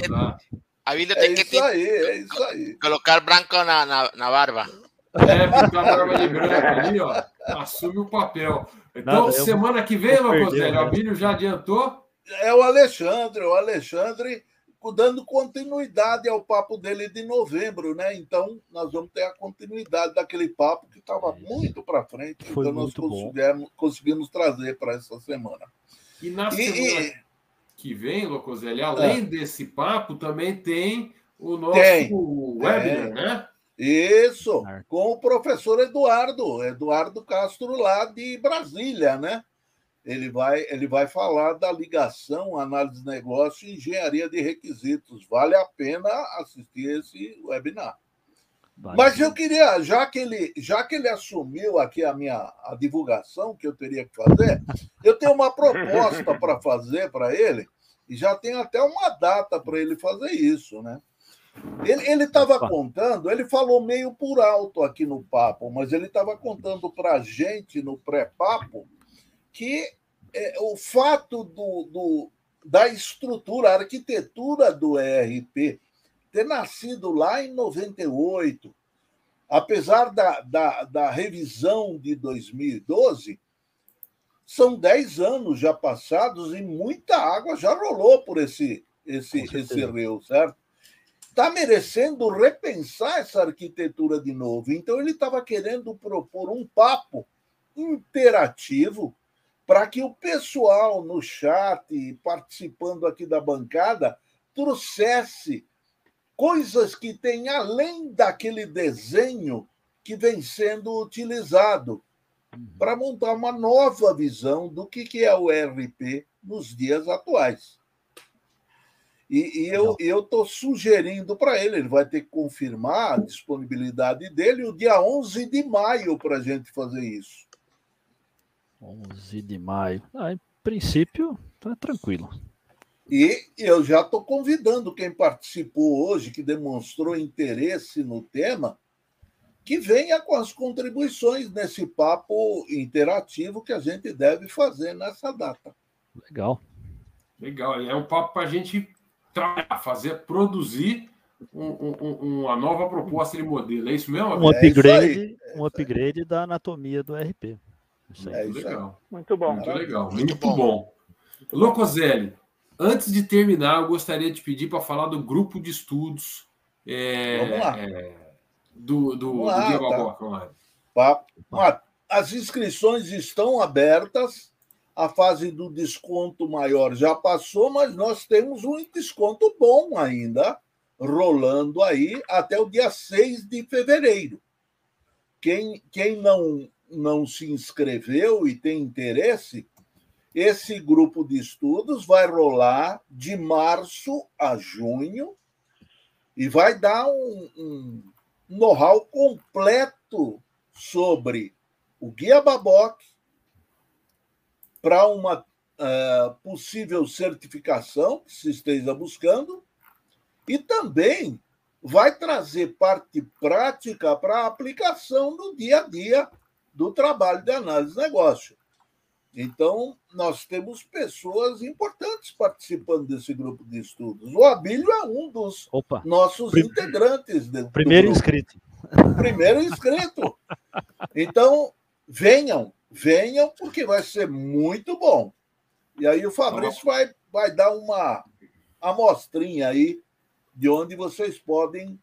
Abílio tem é que isso aí, é isso aí. colocar branco na, na, na barba. É, pintar a barba de branco ali, ó. Assume o papel. Então, Nada, semana que vem, Locoselli, o Abílio já adiantou? É o Alexandre, o Alexandre dando continuidade ao papo dele de novembro, né? Então, nós vamos ter a continuidade daquele papo que estava muito para frente. Foi então, nós conseguimos, conseguimos trazer para essa semana. E na e, semana. E, que vem, Locoselli, além é. desse papo, também tem o nosso tem. webinar, tem. né? Isso, com o professor Eduardo, Eduardo Castro, lá de Brasília, né? Ele vai, ele vai falar da ligação, análise de negócio e engenharia de requisitos. Vale a pena assistir esse webinar. Vale. Mas eu queria, já que ele, já que ele assumiu aqui a minha a divulgação que eu teria que fazer, eu tenho uma proposta para fazer para ele e já tenho até uma data para ele fazer isso, né? Ele estava contando, ele falou meio por alto aqui no papo, mas ele estava contando para a gente no pré-papo que é, o fato do, do, da estrutura, a arquitetura do ERP ter nascido lá em 98, apesar da, da, da revisão de 2012, são 10 anos já passados e muita água já rolou por esse, esse, esse rio, certo? está merecendo repensar essa arquitetura de novo. Então, ele estava querendo propor um papo interativo para que o pessoal no chat, participando aqui da bancada, trouxesse coisas que tem além daquele desenho que vem sendo utilizado para montar uma nova visão do que é o ERP nos dias atuais. E, e eu estou sugerindo para ele, ele vai ter que confirmar a disponibilidade dele o dia 11 de maio para a gente fazer isso. 11 de maio. Ah, em princípio, tá tranquilo. E eu já estou convidando quem participou hoje, que demonstrou interesse no tema, que venha com as contribuições nesse papo interativo que a gente deve fazer nessa data. Legal. Legal. É um papo para a gente fazer, produzir um, um, uma nova proposta de modelo. É isso mesmo? Um é upgrade, é um upgrade da anatomia do RP. Isso aí. É isso legal. Muito bom. Muito legal. Muito, Muito bom. bom. Locoselli, antes de terminar, eu gostaria de pedir para falar do grupo de estudos é, Vamos lá. É, do, do, Vamos lá, do tá. As inscrições estão abertas a fase do desconto maior já passou, mas nós temos um desconto bom ainda rolando aí até o dia 6 de fevereiro. Quem, quem não, não se inscreveu e tem interesse, esse grupo de estudos vai rolar de março a junho e vai dar um, um know-how completo sobre o Guia Baboc, para uma uh, possível certificação que se esteja buscando e também vai trazer parte prática para a aplicação no dia a dia do trabalho de análise de negócio. Então, nós temos pessoas importantes participando desse grupo de estudos. O Abílio é um dos Opa. nossos Prim... integrantes. Primeiro inscrito. Primeiro inscrito. Então, venham, venham, porque vai ser muito bom. E aí o Fabrício vai, vai dar uma amostrinha aí de onde vocês podem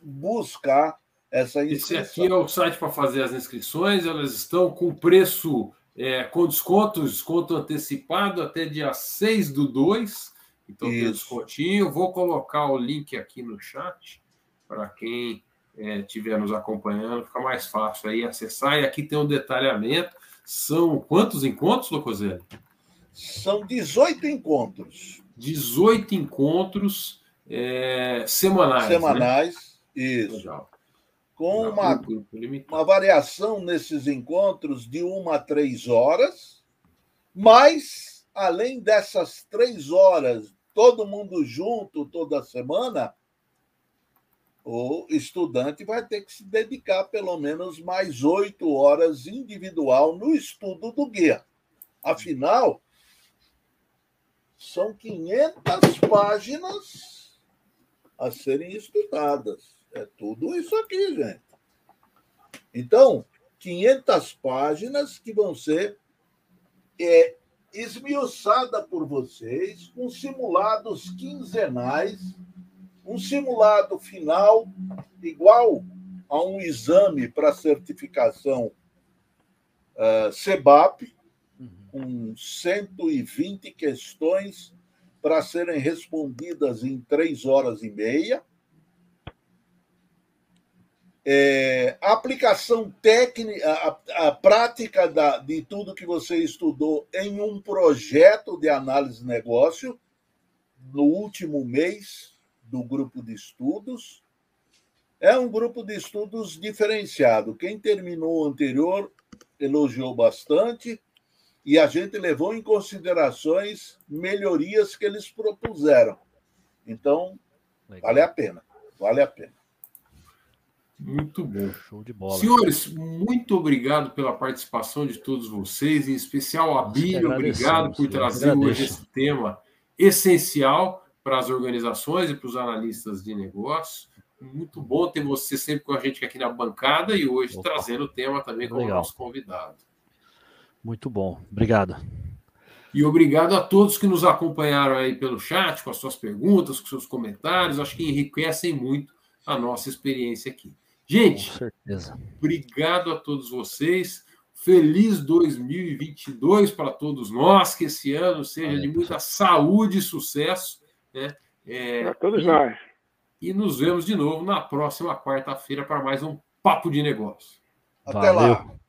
buscar essa inscrição. Esse aqui é o site para fazer as inscrições, elas estão com preço é, com desconto, desconto antecipado até dia 6 do 2. Então Isso. tem descontinho. Vou colocar o link aqui no chat para quem estiver é, nos acompanhando, fica mais fácil aí acessar. E aqui tem um detalhamento. São quantos encontros, Locoselli? São 18 encontros. 18 encontros é, semanais. Né? Semanais, né? isso. Legal. Com uma, uma variação nesses encontros de uma a três horas, mas, além dessas três horas, todo mundo junto toda semana, o estudante vai ter que se dedicar pelo menos mais oito horas individual no estudo do guia. Afinal, são 500 páginas a serem estudadas. É tudo isso aqui, gente. Então, 500 páginas que vão ser é, esmiuçada por vocês, com simulados quinzenais um simulado final igual a um exame para certificação uh, CEBAP, com 120 questões para serem respondidas em três horas e meia. É, a aplicação técnica, a, a prática da, de tudo que você estudou em um projeto de análise de negócio no último mês do grupo de estudos. É um grupo de estudos diferenciado. Quem terminou o anterior elogiou bastante e a gente levou em considerações melhorias que eles propuseram. Então, Legal. vale a pena. Vale a pena. Muito bom. Show de bola. Senhores, muito obrigado pela participação de todos vocês, em especial a Bíblia. Obrigado por trazer hoje esse tema essencial para as organizações e para os analistas de negócio. Muito bom ter você sempre com a gente aqui na bancada e hoje Opa. trazendo o tema também como Legal. nosso convidado. Muito bom. Obrigado. E obrigado a todos que nos acompanharam aí pelo chat, com as suas perguntas, com seus comentários. Acho que enriquecem muito a nossa experiência aqui. Gente, obrigado a todos vocês. Feliz 2022 para todos nós, que esse ano seja de muita saúde e sucesso. Né? É, para todos e, nós. E nos vemos de novo na próxima quarta-feira para mais um Papo de Negócio. Até Valeu. lá.